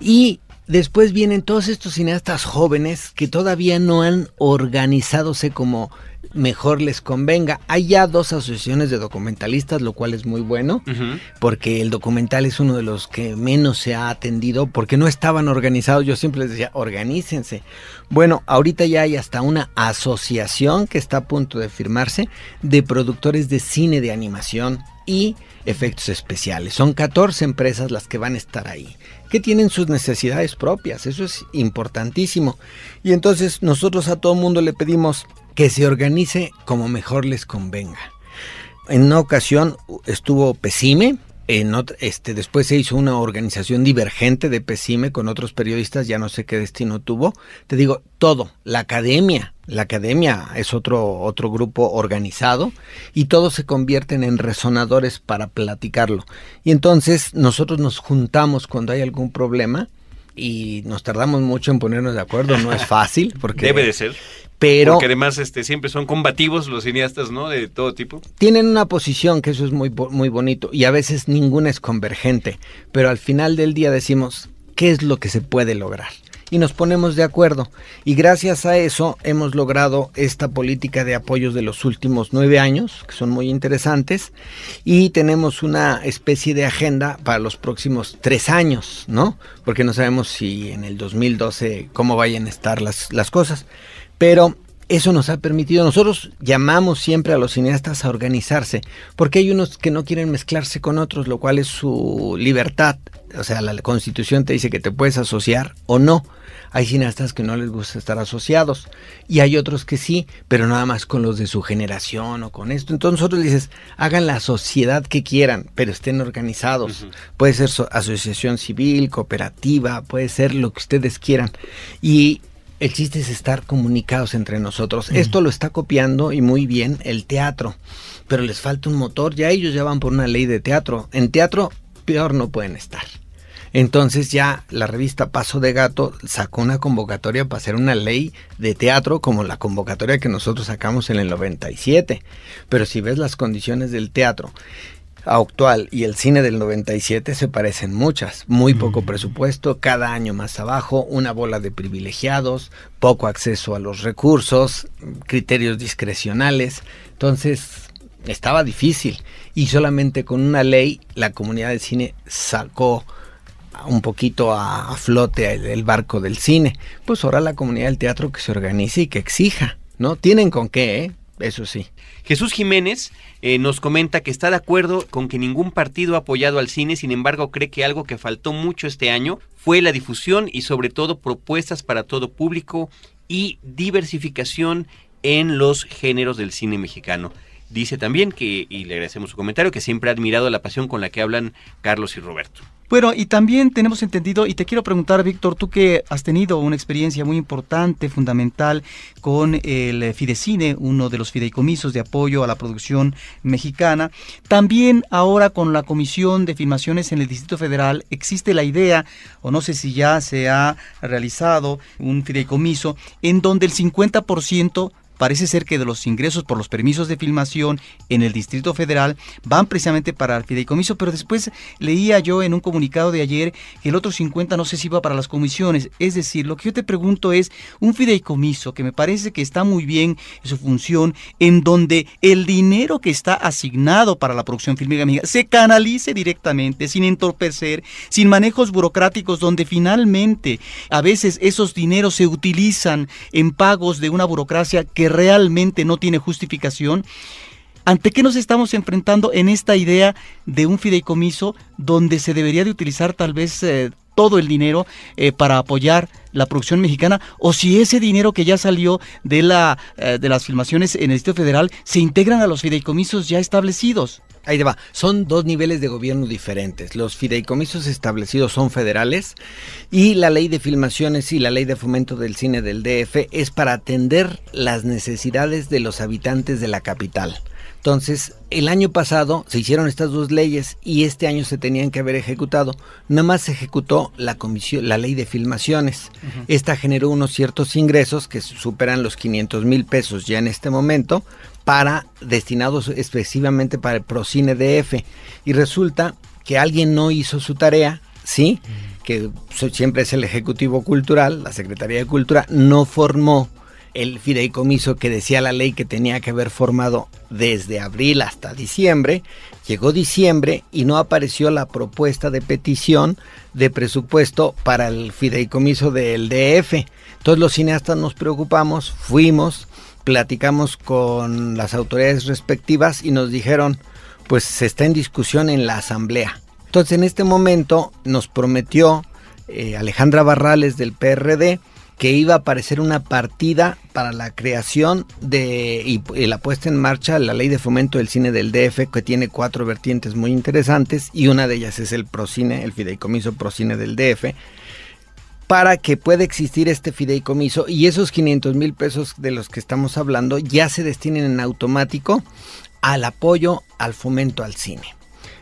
Y después vienen todos estos cineastas jóvenes que todavía no han organizadose como mejor les convenga. Hay ya dos asociaciones de documentalistas, lo cual es muy bueno, porque el documental es uno de los que menos se ha atendido, porque no estaban organizados. Yo siempre les decía, organícense. Bueno, ahorita ya hay hasta una asociación que está a punto de firmarse de productores de cine de animación y efectos especiales. Son 14 empresas las que van a estar ahí, que tienen sus necesidades propias, eso es importantísimo. Y entonces nosotros a todo mundo le pedimos, que se organice como mejor les convenga. En una ocasión estuvo Pesime, en este, después se hizo una organización divergente de Pesime con otros periodistas, ya no sé qué destino tuvo. Te digo, todo, la academia, la academia es otro, otro grupo organizado y todos se convierten en resonadores para platicarlo. Y entonces nosotros nos juntamos cuando hay algún problema y nos tardamos mucho en ponernos de acuerdo, no es fácil porque debe de ser. Pero porque además este siempre son combativos los cineastas, ¿no? De todo tipo. Tienen una posición que eso es muy muy bonito y a veces ninguna es convergente, pero al final del día decimos, ¿qué es lo que se puede lograr? Y nos ponemos de acuerdo. Y gracias a eso hemos logrado esta política de apoyos de los últimos nueve años, que son muy interesantes, y tenemos una especie de agenda para los próximos tres años, ¿no? Porque no sabemos si en el 2012 cómo vayan a estar las, las cosas. Pero eso nos ha permitido, nosotros llamamos siempre a los cineastas a organizarse, porque hay unos que no quieren mezclarse con otros, lo cual es su libertad. O sea, la constitución te dice que te puedes asociar o no. Hay cineastas que no les gusta estar asociados y hay otros que sí, pero nada más con los de su generación o con esto. Entonces nosotros dices, hagan la sociedad que quieran, pero estén organizados. Puede ser asociación civil, cooperativa, puede ser lo que ustedes quieran. Y el chiste es estar comunicados entre nosotros. Esto lo está copiando y muy bien el teatro, pero les falta un motor. Ya ellos ya van por una ley de teatro. En teatro peor no pueden estar. Entonces ya la revista Paso de Gato sacó una convocatoria para hacer una ley de teatro como la convocatoria que nosotros sacamos en el 97. Pero si ves las condiciones del teatro actual y el cine del 97 se parecen muchas. Muy poco presupuesto, cada año más abajo, una bola de privilegiados, poco acceso a los recursos, criterios discrecionales. Entonces, estaba difícil. Y solamente con una ley la comunidad de cine sacó un poquito a, flote el, barco del cine. Pues ahora la comunidad del teatro que se organice y que exija, ¿no? Tienen con qué, ¿eh? Eso sí. Jesús Jiménez eh, nos comenta que está de acuerdo con que ningún partido ha apoyado al cine, sin embargo cree que algo que faltó mucho este año fue la difusión y sobre todo propuestas para todo público y diversificación en los géneros del cine mexicano. Dice también que, y le agradecemos su comentario, que siempre ha admirado la pasión con la que hablan Carlos y Roberto. Bueno, y también tenemos entendido, y te quiero preguntar, Víctor, tú que has tenido una experiencia muy importante, fundamental, con el Fidecine, uno de los fideicomisos de apoyo a la producción mexicana, también ahora con la Comisión de Filmaciones en el Distrito Federal existe la idea, o no sé si ya se ha realizado un fideicomiso, en donde el 50% parece ser que de los ingresos por los permisos de filmación en el Distrito Federal van precisamente para el fideicomiso, pero después leía yo en un comunicado de ayer que el otro 50 no sé si iba para las comisiones. Es decir, lo que yo te pregunto es un fideicomiso que me parece que está muy bien en su función, en donde el dinero que está asignado para la producción fílmica se canalice directamente, sin entorpecer, sin manejos burocráticos, donde finalmente a veces esos dineros se utilizan en pagos de una burocracia que realmente no tiene justificación. ¿Ante qué nos estamos enfrentando en esta idea de un fideicomiso donde se debería de utilizar tal vez eh, todo el dinero eh, para apoyar la producción mexicana o si ese dinero que ya salió de, la, eh, de las filmaciones en el Distrito Federal se integran a los fideicomisos ya establecidos? Ahí te va. Son dos niveles de gobierno diferentes. Los fideicomisos establecidos son federales y la ley de filmaciones y la ley de fomento del cine del DF es para atender las necesidades de los habitantes de la capital. Entonces, el año pasado se hicieron estas dos leyes y este año se tenían que haber ejecutado. Nada más se ejecutó la comisión, la ley de filmaciones. Esta generó unos ciertos ingresos que superan los 500 mil pesos ya en este momento, para destinados excesivamente para el Procine DF. Y resulta que alguien no hizo su tarea, ¿sí? Que siempre es el Ejecutivo Cultural, la Secretaría de Cultura, no formó el fideicomiso que decía la ley que tenía que haber formado desde abril hasta diciembre. Llegó diciembre y no apareció la propuesta de petición de presupuesto para el fideicomiso del DF. Entonces los cineastas nos preocupamos, fuimos, platicamos con las autoridades respectivas y nos dijeron, pues se está en discusión en la asamblea. Entonces en este momento nos prometió eh, Alejandra Barrales del PRD que iba a aparecer una partida para la creación de y, la puesta en marcha la ley de fomento del cine del DF que tiene cuatro vertientes muy interesantes y una de ellas es el Procine, el fideicomiso Procine del DF para que pueda existir este fideicomiso y esos 500 mil pesos de los que estamos hablando ya se destinen en automático al apoyo al fomento al cine.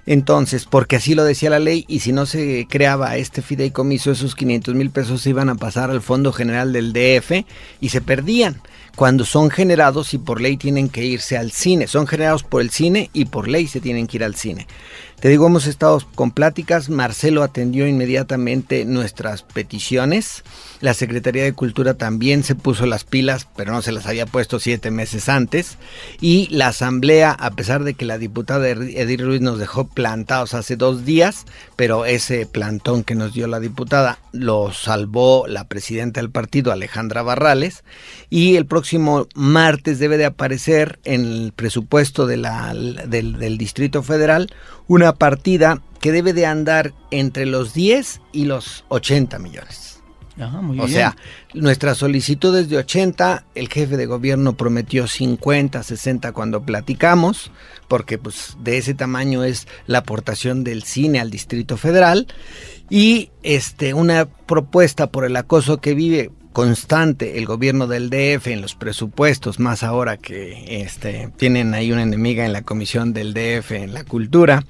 Entonces, porque así lo decía la ley y si no se creaba este fideicomiso, esos 500 mil pesos se iban a pasar al Fondo General del DF y se perdían cuando son generados y por ley tienen que irse al cine. Son generados por el cine y por ley se tienen que ir al cine. Te digo, hemos estado con pláticas, Marcelo atendió inmediatamente nuestras peticiones, la Secretaría de Cultura también se puso las pilas, pero no se las había puesto siete meses antes, y la Asamblea, a pesar de que la diputada Edith Ruiz nos dejó plantados hace dos días, pero ese plantón que nos dio la diputada lo salvó la presidenta del partido, Alejandra Barrales, y el próximo martes debe de aparecer en el presupuesto del Distrito Federal una partida que debe de andar entre los 10 y los 80 millones. o sea, nuestra solicitud es de 80, el jefe de gobierno prometió 50, 60 cuando platicamos, porque pues de ese tamaño es la aportación del cine al Distrito Federal y este una propuesta por el acoso que vive constante el gobierno del DF en los presupuestos, más ahora que este, tienen ahí una enemiga en la comisión del DF en la cultura,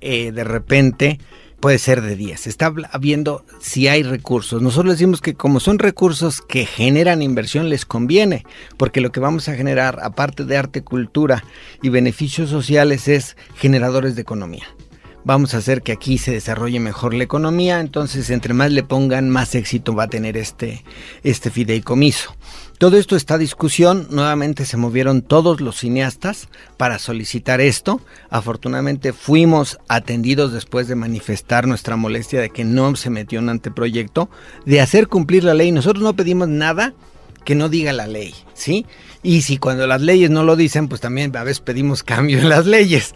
eh, de repente puede ser de 10. Está viendo si hay recursos. Nosotros decimos que como son recursos que generan inversión, les conviene, porque lo que vamos a generar, aparte de arte, cultura y beneficios sociales, es generadores de economía vamos a hacer que aquí se desarrolle mejor la economía, entonces entre más le pongan, más éxito va a tener este, este fideicomiso. Todo esto está discusión, nuevamente se movieron todos los cineastas para solicitar esto. Afortunadamente fuimos atendidos después de manifestar nuestra molestia de que no se metió un anteproyecto, de hacer cumplir la ley. Nosotros no pedimos nada que no diga la ley, ¿sí? Y si cuando las leyes no lo dicen, pues también a veces pedimos cambio en las leyes.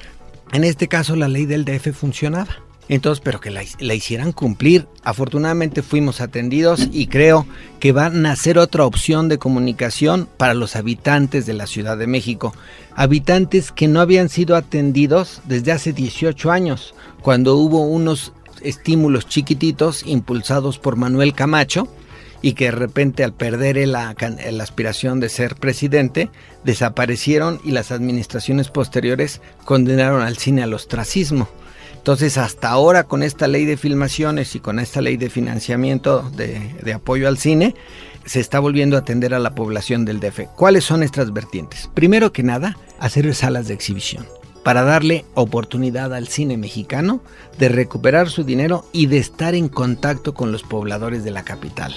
En este caso la ley del DF funcionaba. Entonces, pero que la, hicieran cumplir. Afortunadamente fuimos atendidos y creo que va a nacer otra opción de comunicación para los habitantes de la Ciudad de México. Habitantes que no habían sido atendidos desde hace 18 años, cuando hubo unos estímulos chiquititos impulsados por Manuel Camacho y que de repente al perder la, la aspiración de ser presidente, desaparecieron y las administraciones posteriores condenaron al cine al ostracismo. Entonces, hasta ahora con esta ley de filmaciones y con esta ley de financiamiento de, de, apoyo al cine, se está volviendo a atender a la población del DF. ¿Cuáles son estas vertientes? Primero que nada, hacer salas de exhibición para darle oportunidad al cine mexicano de recuperar su dinero y de estar en contacto con los pobladores de la capital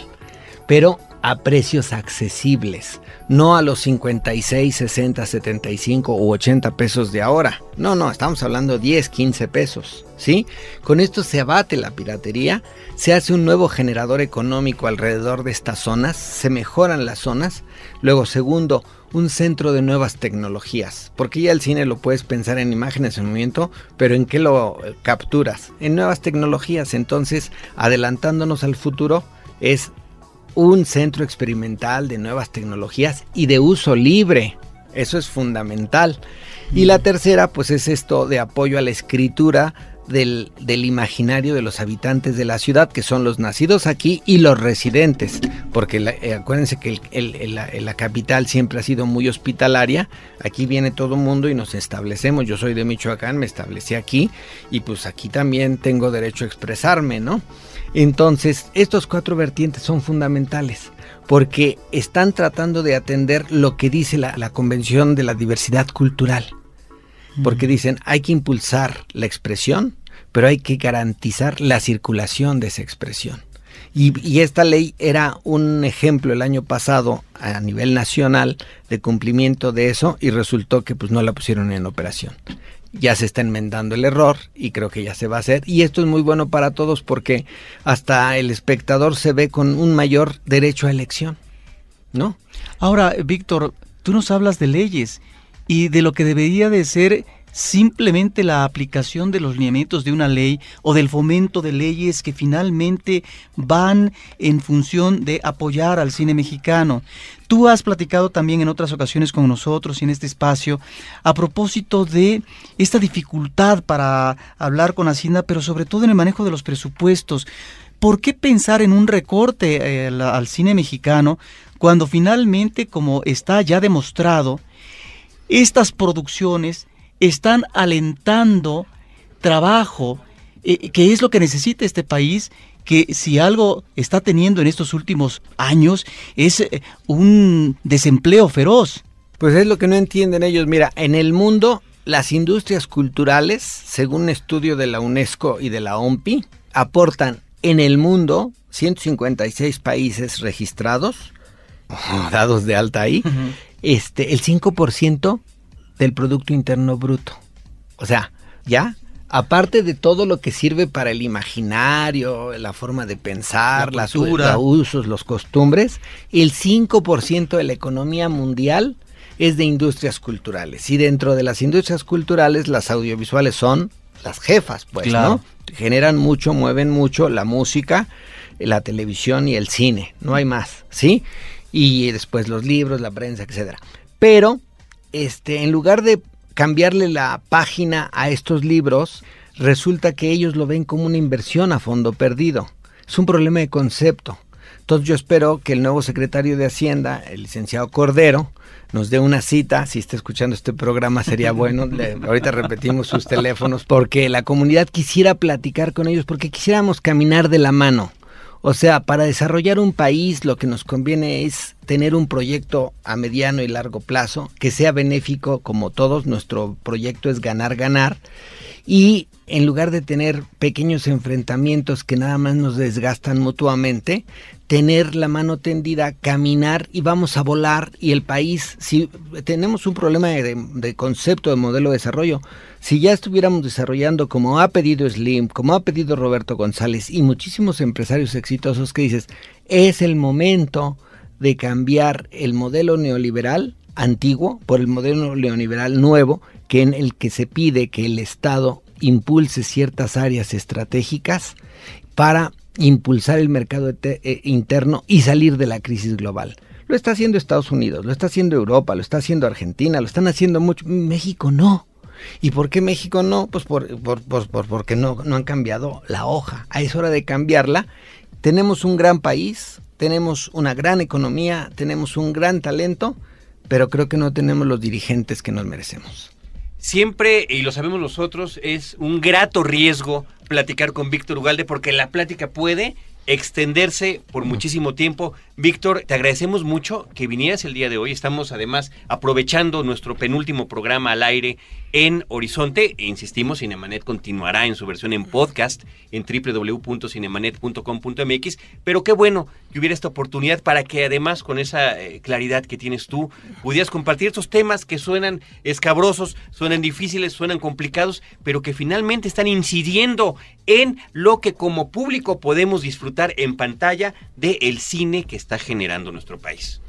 pero a precios accesibles, no a los 56, 60, 75 u 80 pesos de ahora. No, no, estamos hablando 10, 15 pesos, ¿sí? Con esto se abate la piratería, se hace un nuevo generador económico alrededor de estas zonas, se mejoran las zonas. Luego, segundo, un centro de nuevas tecnologías, porque ya el cine lo puedes pensar en imágenes en movimiento, pero ¿en qué lo capturas? En nuevas tecnologías, entonces, adelantándonos al futuro, es un centro experimental de nuevas tecnologías y de uso libre. Eso es fundamental. Y la tercera, pues es esto de apoyo a la escritura del, imaginario de los habitantes de la ciudad, que son los nacidos aquí y los residentes, porque eh, acuérdense que la, capital siempre ha sido muy hospitalaria, aquí viene todo mundo y nos establecemos, yo soy de Michoacán, me establecí aquí y pues aquí también tengo derecho a expresarme, ¿no? Entonces, estos cuatro vertientes son fundamentales porque están tratando de atender lo que dice la, la Convención de la Diversidad Cultural porque dicen hay que impulsar la expresión, pero hay que garantizar la circulación de esa expresión. Y, esta ley era un ejemplo el año pasado a nivel nacional de cumplimiento de eso y resultó que pues no la pusieron en operación. Ya se está enmendando el error y creo que ya se va a hacer. Y esto es muy bueno para todos porque hasta el espectador se ve con un mayor derecho a elección, ¿no? Ahora, Víctor, tú nos hablas de leyes y de lo que debería de ser simplemente la aplicación de los lineamientos de una ley o del fomento de leyes que finalmente van en función de apoyar al cine mexicano. Tú has platicado también en otras ocasiones con nosotros y en este espacio a propósito de esta dificultad para hablar con Hacienda, pero sobre todo en el manejo de los presupuestos. ¿Por qué pensar en un recorte eh, al cine mexicano cuando finalmente, como está ya demostrado, estas producciones están alentando trabajo, eh, que es lo que necesita este país que si algo está teniendo en estos últimos años es eh, un desempleo feroz. Pues es lo que no entienden ellos. Mira, en el mundo las industrias culturales, según un estudio de la UNESCO y de la OMPI, aportan en el mundo 156 países registrados, dados de alta ahí, este, el 5% del Producto Interno Bruto. O sea, ya aparte de todo lo que sirve para el imaginario, la forma de pensar, la las usos, los costumbres, el 5% de la economía mundial es de industrias culturales. Y dentro de las industrias culturales, las audiovisuales son las jefas, pues, ¿no? Generan mucho, mueven mucho la música, la televisión y el cine, no hay más, ¿sí? Y después los libros, la prensa, etcétera. Pero, este, en lugar de cambiarle la página a estos libros, resulta que ellos lo ven como una inversión a fondo perdido. Es un problema de concepto. Entonces yo espero que el nuevo secretario de Hacienda, el licenciado Cordero, nos dé una cita. Si está escuchando este programa sería bueno. ahorita repetimos sus teléfonos porque la comunidad quisiera platicar con ellos porque quisiéramos caminar de la mano. O sea, para desarrollar un país lo que nos conviene es tener un proyecto a mediano y largo plazo que sea benéfico como todos. Nuestro proyecto es ganar, ganar. Y en lugar de tener pequeños enfrentamientos que nada más nos desgastan mutuamente, tener la mano tendida, caminar y vamos a volar y el país, si tenemos un problema de, concepto de modelo de desarrollo, si ya estuviéramos desarrollando como ha pedido Slim, como ha pedido Roberto González y muchísimos empresarios exitosos que dices, es el momento de cambiar el modelo neoliberal antiguo por el modelo neoliberal nuevo, que en el que se pide que el Estado impulse ciertas áreas estratégicas para impulsar el mercado eh, interno y salir de la crisis global. Lo está haciendo Estados Unidos, lo está haciendo Europa, lo está haciendo Argentina, lo están haciendo mucho. México no. ¿Y por qué México no? Pues por, por, porque no, no han cambiado la hoja. Es hora de cambiarla. Tenemos un gran país, tenemos una gran economía, tenemos un gran talento, pero creo que no tenemos los dirigentes que nos merecemos. Siempre, y lo sabemos nosotros, es un grato riesgo platicar con Víctor Ugalde porque la plática puede extenderse por muchísimo tiempo. Víctor, te agradecemos mucho que vinieras el día de hoy. Estamos además aprovechando nuestro penúltimo programa al aire en Horizonte. E insistimos, Cinemanet continuará en su versión en podcast en www.cinemanet.com.mx. Pero qué bueno que hubiera esta oportunidad para que además con esa eh, claridad que tienes tú pudieras compartir estos temas que suenan escabrosos, suenan difíciles, suenan complicados, pero que finalmente están incidiendo en lo que como público podemos disfrutar en pantalla del el cine que está generando nuestro país.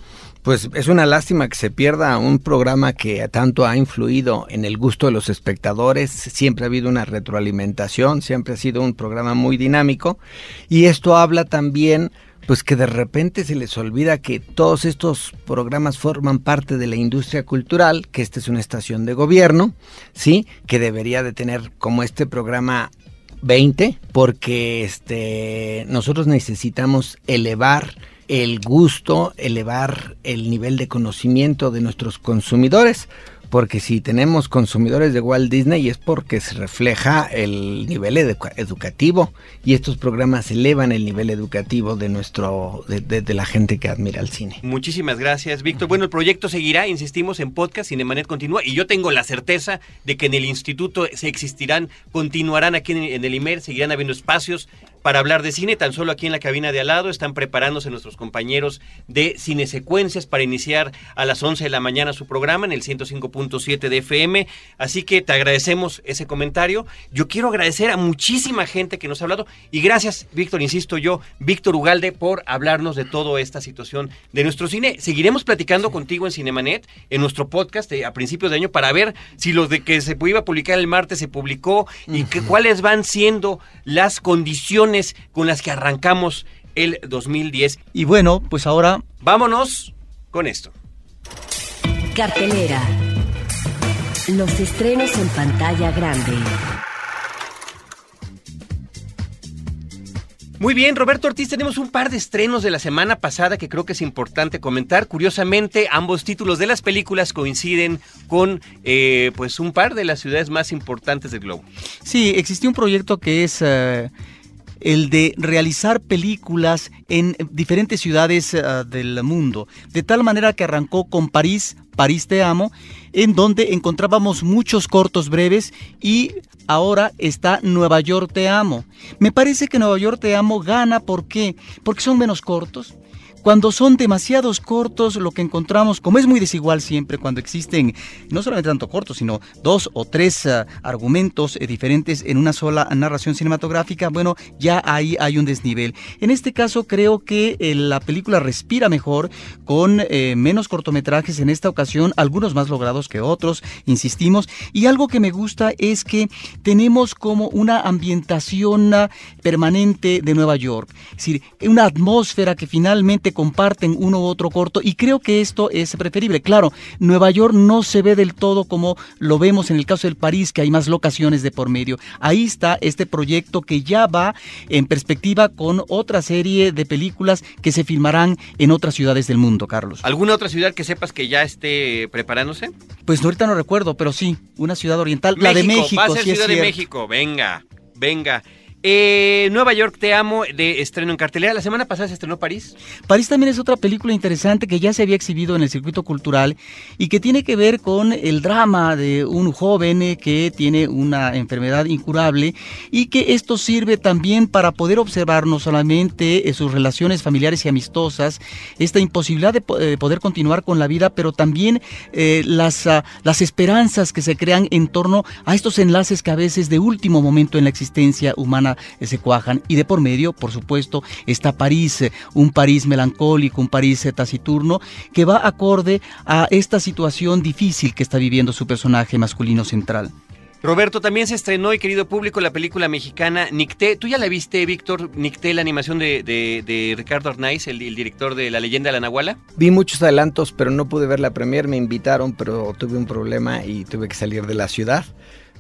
Pues es una lástima que se pierda un programa que tanto ha influido en el gusto de los espectadores. Siempre ha habido una retroalimentación, siempre ha sido un programa muy dinámico. Y esto habla también, pues que de repente se les olvida que todos estos programas forman parte de la industria cultural, que esta es una estación de gobierno, ¿sí? Que debería de tener como este programa 20, porque este, nosotros necesitamos elevar el gusto, elevar el nivel de conocimiento de nuestros consumidores, porque si tenemos consumidores de Walt Disney es porque se refleja el nivel educativo y estos programas elevan el nivel educativo de nuestro de, la gente que admira el cine. Muchísimas gracias, Víctor. Bueno, el proyecto seguirá, insistimos en podcast, Cinemanet continúa y yo tengo la certeza de que en el instituto se existirán, continuarán aquí en, en el IMER, seguirán habiendo espacios para hablar de cine. Tan solo aquí en la cabina de al lado están preparándose nuestros compañeros de Cine Secuencias para iniciar a las 11 de la mañana su programa en el 105.7 de FM. Así que te agradecemos ese comentario. Yo quiero agradecer a muchísima gente que nos ha hablado y gracias, Víctor, insisto yo, Víctor Ugalde, por hablarnos de toda esta situación de nuestro cine. Seguiremos platicando contigo en Cinemanet, en nuestro podcast a principios de año, para ver si los de que se iba a publicar el martes se publicó y que, cuáles van siendo las condiciones con las que arrancamos el 2010. Y bueno, pues ahora... Vámonos con esto. Cartelera. Los estrenos en pantalla grande. Muy bien, Roberto Ortiz, tenemos un par de estrenos de la semana pasada que creo que es importante comentar. Curiosamente, ambos títulos de las películas coinciden con eh, pues un par de las ciudades más importantes del globo. Sí, existió un proyecto que es eh, el de realizar películas en diferentes ciudades eh, del mundo, de tal manera que arrancó con París, París te amo, en donde encontrábamos muchos cortos breves y ahora está Nueva York te amo. Me parece que Nueva York te amo gana, ¿por qué? Porque son menos cortos, cuando son demasiados cortos, lo que encontramos, como es muy desigual siempre, cuando existen no solamente tanto cortos, sino dos o tres uh, argumentos eh, diferentes en una sola narración cinematográfica, bueno, ya ahí hay un desnivel. En este caso, creo que eh, la película respira mejor, con eh, menos cortometrajes en esta ocasión, algunos más logrados que otros, insistimos, y algo que me gusta es que tenemos como una ambientación uh, permanente de Nueva York, es decir, una atmósfera que finalmente comparten uno u otro corto y creo que esto es preferible. Claro, Nueva York no se ve del todo como lo vemos en el caso del París, que hay más locaciones de por medio. Ahí está este proyecto que ya va en perspectiva con otra serie de películas que se filmarán en otras ciudades del mundo, Carlos. ¿Alguna otra ciudad que sepas que ya esté preparándose? Pues ahorita no recuerdo, pero sí, una ciudad oriental, la de México. Va a ser Ciudad de México, venga, venga. Eh, Nueva York Te Amo de estreno en cartelera. La semana pasada se estrenó París. París también es otra película interesante que ya se había exhibido en el circuito cultural y que tiene que ver con el drama de un joven eh, que tiene una enfermedad incurable y que esto sirve también para poder observar no solamente eh, sus relaciones familiares y amistosas, esta imposibilidad de, poder continuar con la vida, pero también las, uh, las esperanzas que se crean en torno a estos enlaces que a veces de último momento en la existencia humana se cuajan. Y de por medio, por supuesto, está París, eh, un París melancólico, un París eh, taciturno, que va acorde a esta situación difícil que está viviendo su personaje masculino central. Roberto, también se estrenó, y querido público, la película mexicana Nicté. ¿Tú ya la viste, Víctor? Nicté, la animación de, Ricardo Arnaiz, el, el, director de La leyenda de la Nahuala. Vi muchos adelantos, pero no pude ver la premier. Me invitaron, pero tuve un problema y tuve que salir de la ciudad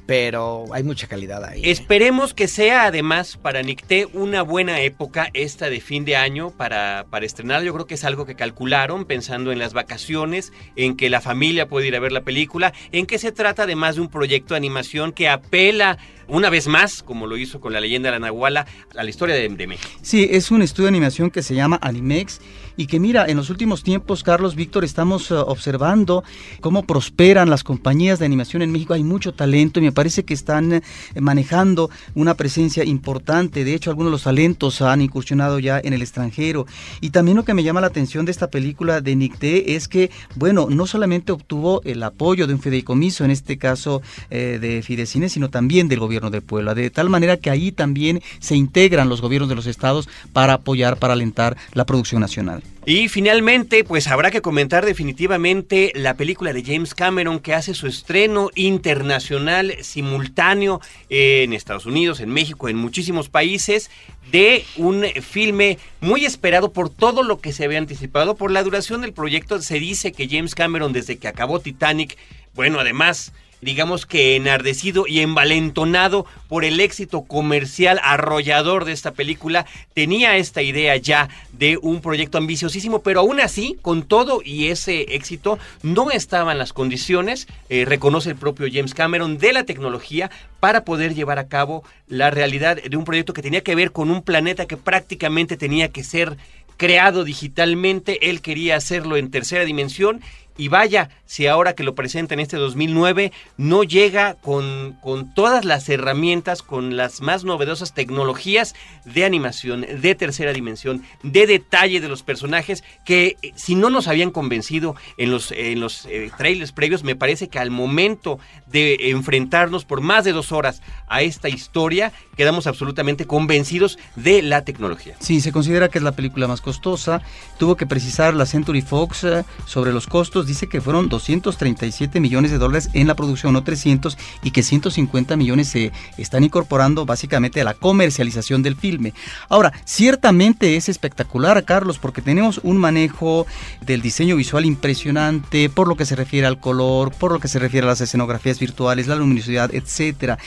pero hay mucha calidad ahí. ¿eh? Esperemos que sea además para Nicté una buena época esta de fin de año para, para estrenar. Yo creo que es algo que calcularon pensando en las vacaciones, en que la familia puede ir a ver la película, en que se trata además de un proyecto de animación que apela una vez más, como lo hizo con la leyenda de la Nahuala, a la historia de, de México. Sí, es un estudio de animación que se llama Animex y que mira, en los últimos tiempos, Carlos Víctor, estamos uh, observando cómo prosperan las compañías de animación en México. Hay mucho talento y me parece que están uh, manejando una presencia importante. De hecho, algunos de los talentos han incursionado ya en el extranjero. Y también lo que me llama la atención de esta película de Nicté es que, bueno, no solamente obtuvo el apoyo de un fideicomiso, en este caso eh, de Fidecine, sino también del gobierno de Puebla, de tal manera que ahí también se integran los gobiernos de los estados para apoyar, para alentar la producción nacional. Y finalmente, pues habrá que comentar definitivamente la película de James Cameron que hace su estreno internacional simultáneo en Estados Unidos, en México, en muchísimos países, de un filme muy esperado por todo lo que se había anticipado, por la duración del proyecto. Se dice que James Cameron, desde que acabó Titanic, bueno, además digamos que enardecido y envalentonado por el éxito comercial arrollador de esta película, tenía esta idea ya de un proyecto ambiciosísimo, pero aún así, con todo y ese éxito, no estaban las condiciones, eh, reconoce el propio James Cameron, de la tecnología para poder llevar a cabo la realidad de un proyecto que tenía que ver con un planeta que prácticamente tenía que ser creado digitalmente, él quería hacerlo en tercera dimensión y vaya, si ahora que lo presenta en este 2009 no llega con, con, todas las herramientas, con las más novedosas tecnologías de animación, de tercera dimensión, de detalle de los personajes, que eh, si no nos habían convencido en los, en los eh, trailers previos, me parece que al momento de enfrentarnos por más de dos horas a esta historia, quedamos absolutamente convencidos de la tecnología. Sí, se considera que es la película más costosa. Tuvo que precisar la Century Fox eh, sobre los costos dice que fueron 237 millones de dólares en la producción, no 300, y que 150 millones se están incorporando básicamente a la comercialización del filme. Ahora, ciertamente es espectacular, Carlos, porque tenemos un manejo del diseño visual impresionante por lo que se refiere al color, por lo que se refiere a las escenografías virtuales, la luminosidad, etcétera.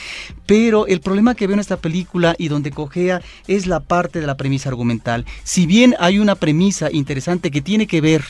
Pero el problema que veo en esta película y donde cojea es la parte de la premisa argumental. Si bien hay una premisa interesante que tiene que ver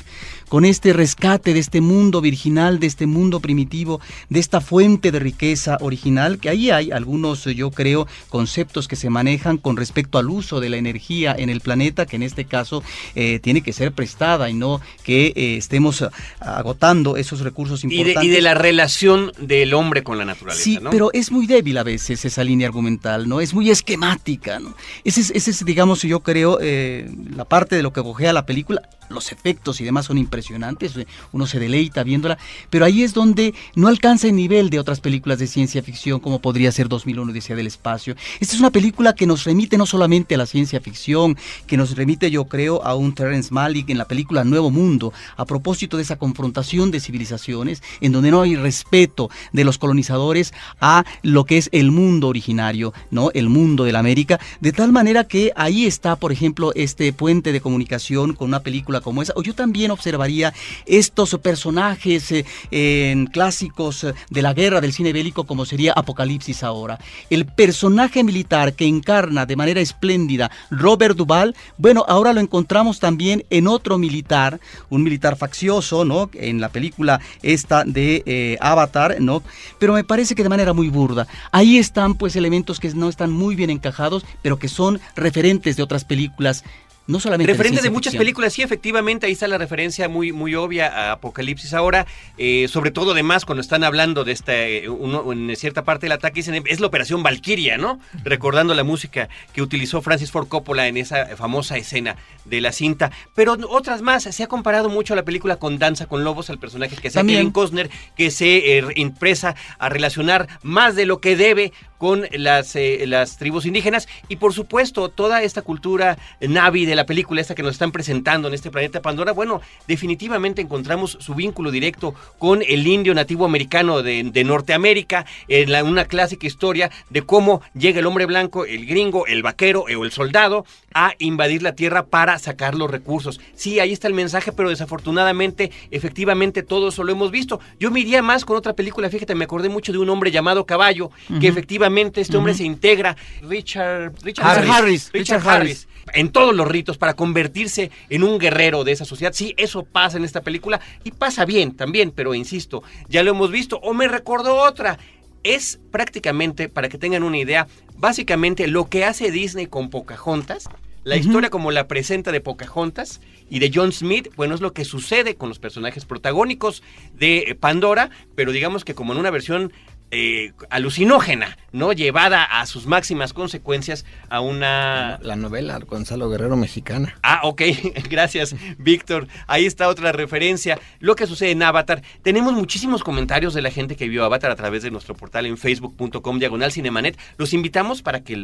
con este rescate de este mundo virginal, de este mundo primitivo, de esta fuente de riqueza original, que ahí hay algunos, yo creo, conceptos que se manejan con respecto al uso de la energía en el planeta, que en este caso eh, tiene que ser prestada y no que eh, estemos agotando esos recursos importantes. Y de, la relación del hombre con la naturaleza. Sí, pero es muy débil a veces esa línea argumental, ¿no? Es muy esquemática, ¿no? Ese es, ese es digamos, yo creo, eh, la parte de lo que cogea la película los efectos y demás son impresionantes, uno se deleita viéndola, pero ahí es donde no alcanza el nivel de otras películas de ciencia ficción como podría ser 2001 Odisea del Espacio. Esta es una película que nos remite no solamente a la ciencia ficción, que nos remite yo creo a un Terrence Malick en la película Nuevo Mundo, a propósito de esa confrontación de civilizaciones en donde no hay respeto de los colonizadores a lo que es el mundo originario, ¿no? El mundo de la América, de tal manera que ahí está, por ejemplo, este puente de comunicación con una película como esa. O yo también observaría estos personajes eh, clásicos eh, de la guerra del cine bélico como sería Apocalipsis ahora. El personaje militar que encarna de manera espléndida Robert Duvall, bueno, ahora lo encontramos también en otro militar, un militar faccioso, ¿no? En la película esta de eh, Avatar, ¿no? Pero me parece que de manera muy burda. Ahí están pues elementos que no están muy bien encajados, pero que son referentes de otras películas no solamente Referentes de, muchas películas, sí, efectivamente, ahí está la referencia muy, muy obvia a Apocalipsis. Ahora, eh, sobre todo además cuando están hablando de esta, eh, en cierta parte del ataque, es la operación Valkyria, ¿no? Recordando la música que utilizó Francis Ford Coppola en esa famosa escena de la cinta. Pero otras más, se ha comparado mucho la película con Danza con Lobos, al personaje que es Kevin Costner, que se eh, impresa a relacionar más de lo que debe con las, las tribus indígenas. Y por supuesto toda esta cultura navi de la película esta que nos están presentando en este planeta Pandora, bueno, definitivamente encontramos su vínculo directo con el indio nativo americano de, Norteamérica, en una clásica historia de cómo llega el hombre blanco, el gringo, el vaquero o el soldado a invadir la tierra para sacar los recursos. Sí, ahí está el mensaje, pero desafortunadamente, efectivamente, todo eso lo hemos visto. Yo me iría más con otra película, fíjate, me acordé mucho de un hombre llamado Caballo, que efectivamente este hombre se integra, Richard, Richard Harris, Richard Harris en todos los ritos para convertirse en un guerrero de esa sociedad. Sí, eso pasa en esta película y pasa bien también, pero insisto, ya lo hemos visto. O me recordó otra. Es prácticamente, para que tengan una idea, básicamente lo que hace Disney con Pocahontas. La historia como la presenta de Pocahontas y de John Smith, bueno, es lo que sucede con los personajes protagónicos de Pandora, pero digamos que como en una versión eh, alucinógena, ¿no? Llevada a sus máximas consecuencias a una... La novela Gonzalo Guerrero mexicana. Ah, ok, gracias Víctor. Ahí está otra referencia. Lo que sucede en Avatar. Tenemos muchísimos comentarios de la gente que vio Avatar a través de nuestro portal en facebook.com diagonal cinemanet. Los invitamos para que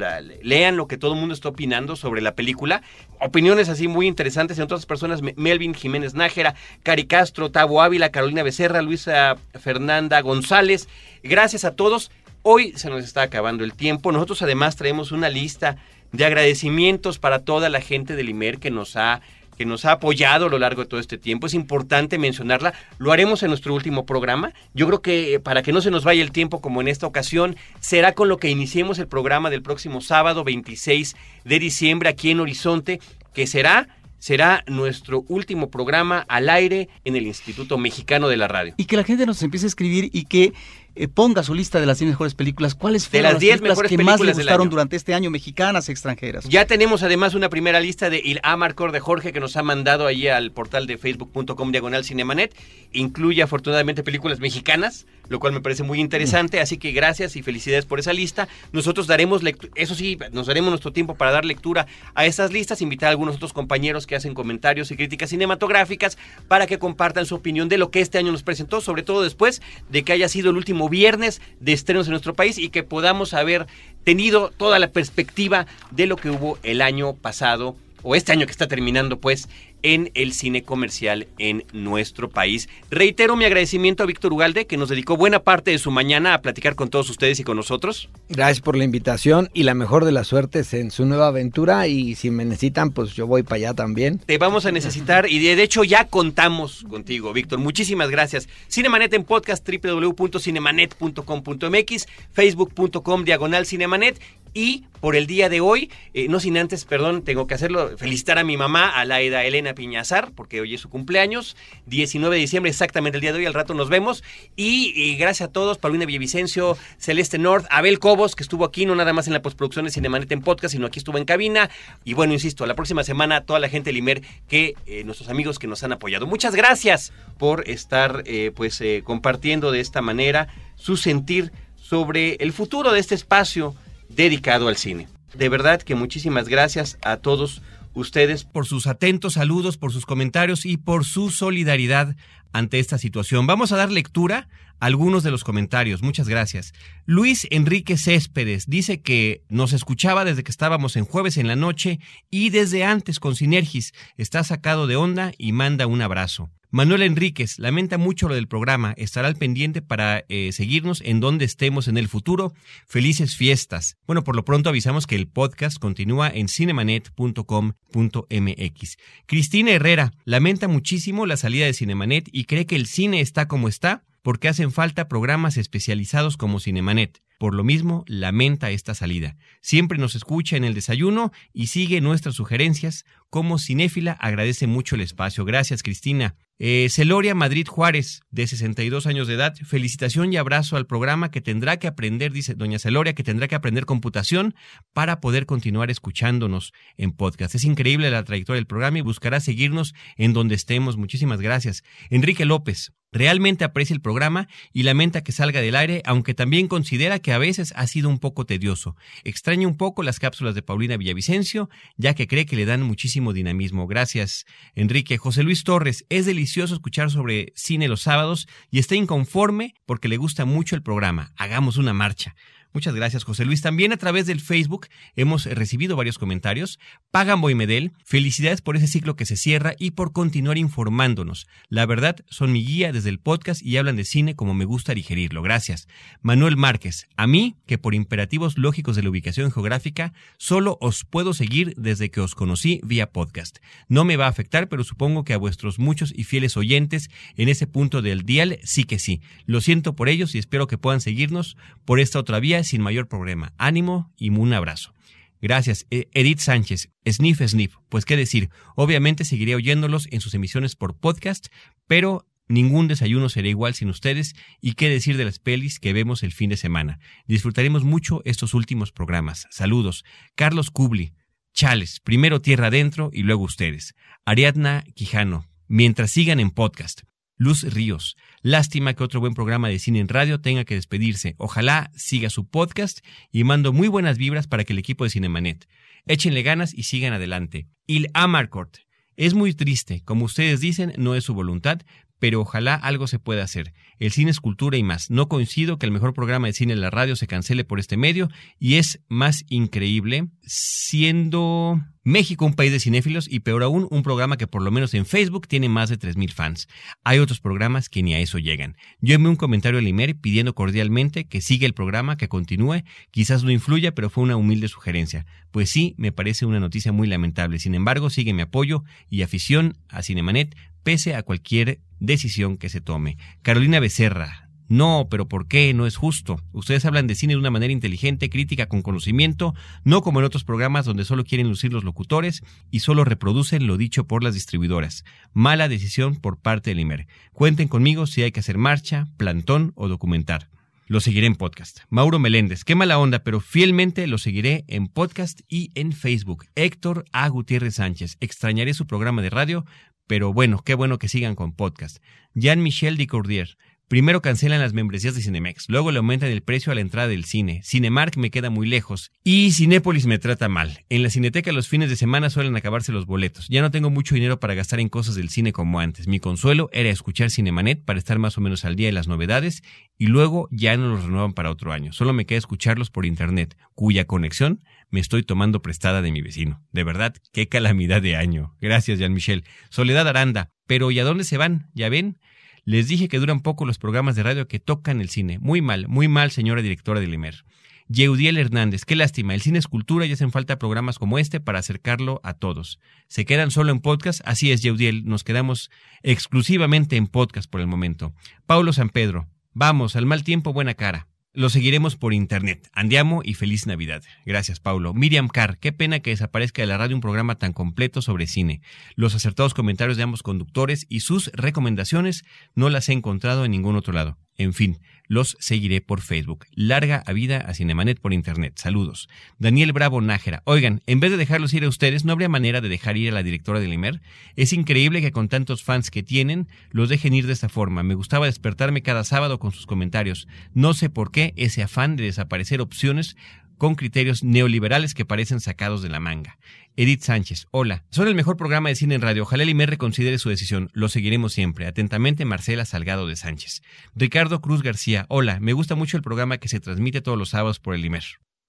lean lo que todo el mundo está opinando sobre la película. Opiniones así muy interesantes en otras personas. Melvin Jiménez Nájera, Cari Castro, Tavo Ávila, Carolina Becerra, Luisa Fernanda González. Gracias a todos. Hoy se nos está acabando el tiempo. Nosotros además traemos una lista de agradecimientos para toda la gente del IMER que nos ha que nos ha apoyado a lo largo de todo este tiempo. Es importante mencionarla. Lo haremos en nuestro último programa. Yo creo que eh, para que no se nos vaya el tiempo como en esta ocasión, será con lo que iniciemos el programa del próximo sábado 26 de diciembre aquí en Horizonte, que será será nuestro último programa al aire en el Instituto Mexicano de la Radio. Y que la gente nos empiece a escribir y que eh, ponga su lista de las 10 mejores películas. ¿Cuáles fueron las 10 películas que más le gustaron durante este año, mexicanas, extranjeras? Ya tenemos además una primera lista de Il Amarcor de Jorge que nos ha mandado ahí al portal de facebook.com diagonal cinemanet. Incluye afortunadamente películas mexicanas, lo cual me parece muy interesante. Así que gracias y felicidades por esa lista. Nosotros daremos, eso sí, nos daremos nuestro tiempo para dar lectura a esas listas, invitar a algunos otros compañeros que hacen comentarios y críticas cinematográficas para que compartan su opinión de lo que este año nos presentó, sobre todo después de que haya sido el último viernes de estrenos en nuestro país y que podamos haber tenido toda la perspectiva de lo que hubo el año pasado o este año que está terminando, pues, en el cine comercial en nuestro país. Reitero mi agradecimiento a Víctor Ugalde, que nos dedicó buena parte de su mañana a platicar con todos ustedes y con nosotros. Gracias por la invitación y la mejor de las suertes en su nueva aventura y si me necesitan, pues yo voy para allá también. Te vamos a necesitar y de hecho ya contamos contigo, Víctor. Muchísimas gracias. Cinemanet en podcast www.cinemanet.com.mx, facebook.com diagonal cinemanet y por el día de hoy, eh, no sin antes, perdón, tengo que hacerlo, felicitar a mi mamá, a la Laida Elena Piñazar, porque hoy es su cumpleaños, 19 de diciembre, exactamente el día de hoy, al rato nos vemos. Y, gracias a todos, Paulina Villavicencio, Celeste North, Abel Cobos, que estuvo aquí, no nada más en la postproducción de Cinemanet en podcast, sino aquí estuvo en cabina. Y bueno, insisto, la próxima semana toda la gente de Limer, que eh, nuestros amigos que nos han apoyado. Muchas gracias por estar eh, pues compartiendo de esta manera su sentir sobre el futuro de este espacio dedicado al cine. De verdad que muchísimas gracias a todos ustedes por sus atentos saludos, por sus comentarios y por su solidaridad ante esta situación. Vamos a dar lectura a algunos de los comentarios. Muchas gracias. Luis Enrique Céspedes dice que nos escuchaba desde que estábamos en jueves en la noche y desde antes con Sinergis. Está sacado de onda y manda un abrazo. Manuel Enríquez lamenta mucho lo del programa, estará al pendiente para eh, seguirnos en donde estemos en el futuro. Felices fiestas. Bueno, por lo pronto avisamos que el podcast continúa en cinemanet.com.mx. Cristina Herrera lamenta muchísimo la salida de Cinemanet y cree que el cine está como está porque hacen falta programas especializados como Cinemanet. Por lo mismo, lamenta esta salida. Siempre nos escucha en el desayuno y sigue nuestras sugerencias. Como cinéfila, agradece mucho el espacio. Gracias, Cristina. Eh, Celoria Madrid Juárez, de 62 años de edad, felicitación y abrazo al programa que tendrá que aprender, dice doña Celoria, que tendrá que aprender computación para poder continuar escuchándonos en podcast. Es increíble la trayectoria del programa y buscará seguirnos en donde estemos. Muchísimas gracias. Enrique López, Realmente aprecia el programa y lamenta que salga del aire, aunque también considera que a veces ha sido un poco tedioso. Extraña un poco las cápsulas de Paulina Villavicencio, ya que cree que le dan muchísimo dinamismo. Gracias, Enrique. José Luis Torres, es delicioso escuchar sobre cine los sábados y está inconforme porque le gusta mucho el programa. Hagamos una marcha. Muchas gracias, José Luis. También a través del Facebook hemos recibido varios comentarios. Pagan Boimedel, felicidades por ese ciclo que se cierra y por continuar informándonos. La verdad, son mi guía desde el podcast y hablan de cine como me gusta digerirlo. Gracias. Manuel Márquez, a mí, que por imperativos lógicos de la ubicación geográfica, solo os puedo seguir desde que os conocí vía podcast. No me va a afectar, pero supongo que a vuestros muchos y fieles oyentes en ese punto del dial sí que sí. Lo siento por ellos y espero que puedan seguirnos por esta otra vía sin mayor problema. Ánimo y un abrazo. Gracias. E, Edith Sánchez, Sniff Sniff. Pues qué decir, obviamente seguiré oyéndolos en sus emisiones por podcast, pero ningún desayuno será igual sin ustedes y qué decir de las pelis que vemos el fin de semana. Disfrutaremos mucho estos últimos programas. Saludos. Carlos Kubli, Chales, primero Tierra Adentro y luego ustedes. Ariadna Quijano, mientras sigan en podcast. Luz Ríos. Lástima que otro buen programa de cine en radio tenga que despedirse. Ojalá siga su podcast y mando muy buenas vibras para que el equipo de Cinemanet. Échenle ganas y sigan adelante. Il Amarcourt. Es muy triste, como ustedes dicen, no es su voluntad, pero ojalá algo se pueda hacer. El cine es cultura y más. No coincido que el mejor programa de cine en la radio se cancele por este medio y es más increíble siendo México un país de cinéfilos y peor aún un programa que por lo menos en Facebook tiene más de 3.000 fans. Hay otros programas que ni a eso llegan. Yo envié un comentario al Imer pidiendo cordialmente que siga el programa, que continúe. Quizás no influya, pero fue una humilde sugerencia. Pues sí, me parece una noticia muy lamentable. Sin embargo, sigue mi apoyo y afición a Cinemanet pese a cualquier decisión que se tome. Carolina Becerra. No, pero ¿por qué? No es justo. Ustedes hablan de cine de una manera inteligente, crítica, con conocimiento, no como en otros programas donde solo quieren lucir los locutores y solo reproducen lo dicho por las distribuidoras. Mala decisión por parte del IMER. Cuenten conmigo si hay que hacer marcha, plantón o documentar. Lo seguiré en podcast. Mauro Meléndez, qué mala onda, pero fielmente lo seguiré en podcast y en Facebook. Héctor A. Gutiérrez Sánchez. Extrañaré su programa de radio, pero bueno, qué bueno que sigan con podcast. Jean-Michel Dicordier. Primero cancelan las membresías de Cinemex, luego le aumentan el precio a la entrada del cine. Cinemark me queda muy lejos y Cinépolis me trata mal. En la Cineteca los fines de semana suelen acabarse los boletos. Ya no tengo mucho dinero para gastar en cosas del cine como antes. Mi consuelo era escuchar Cinemanet para estar más o menos al día de las novedades y luego ya no los renuevan para otro año. Solo me queda escucharlos por internet, cuya conexión me estoy tomando prestada de mi vecino. De verdad, qué calamidad de año. Gracias, Jean-Michel. Soledad Aranda. Pero ¿y a dónde se van? ¿Ya ven? Les dije que duran poco los programas de radio que tocan el cine. Muy mal, muy mal, señora directora de Limer. Yeudiel Hernández, qué lástima, el cine es cultura y hacen falta programas como este para acercarlo a todos. ¿Se quedan solo en podcast? Así es, Yeudiel, nos quedamos exclusivamente en podcast por el momento. Paulo San Pedro, vamos, al mal tiempo, buena cara. Lo seguiremos por internet. Andiamo y feliz Navidad. Gracias, Paulo. Miriam Carr, qué pena que desaparezca de la radio un programa tan completo sobre cine. Los acertados comentarios de ambos conductores y sus recomendaciones no las he encontrado en ningún otro lado. En fin, los seguiré por Facebook. Larga a vida a Cinemanet por Internet. Saludos. Daniel Bravo Nájera. Oigan, en vez de dejarlos ir a ustedes, ¿no habría manera de dejar ir a la directora del IMER? Es increíble que con tantos fans que tienen, los dejen ir de esta forma. Me gustaba despertarme cada sábado con sus comentarios. No sé por qué ese afán de desaparecer opciones con criterios neoliberales que parecen sacados de la manga. Edith Sánchez, hola. Son el mejor programa de cine en radio. Ojalá el IMER reconsidere su decisión. Lo seguiremos siempre. Atentamente, Marcela Salgado de Sánchez. Ricardo Cruz García, hola. Me gusta mucho el programa que se transmite todos los sábados por el IMER.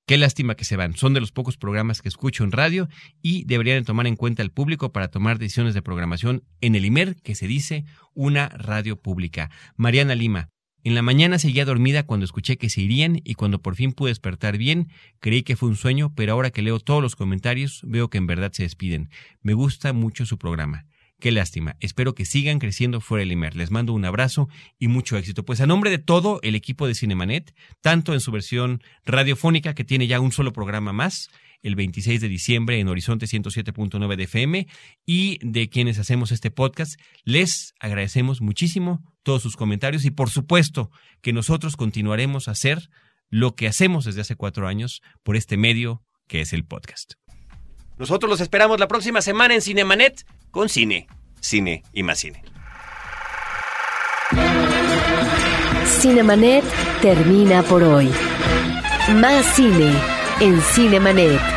Qué lástima que se van. Son de los pocos programas que escucho en radio y deberían tomar en cuenta al público para tomar decisiones de programación en el IMER, que se dice una radio pública. Mariana Lima, en la mañana seguía dormida cuando escuché que se irían y cuando por fin pude despertar bien, creí que fue un sueño, pero ahora que leo todos los comentarios veo que en verdad se despiden. Me gusta mucho su programa. Qué lástima. Espero que sigan creciendo fuera del IMER. Les mando un abrazo y mucho éxito. Pues a nombre de todo el equipo de Cinemanet, tanto en su versión radiofónica que tiene ya un solo programa más, el 26 de diciembre en Horizonte 107.9 de FM y de quienes hacemos este podcast. Les agradecemos muchísimo todos sus comentarios y por supuesto que nosotros continuaremos a hacer lo que hacemos desde hace cuatro años por este medio que es el podcast. Nosotros los esperamos la próxima semana en Cinemanet con cine, cine y más cine. Cinemanet termina por hoy. Más cine en Cinemanet.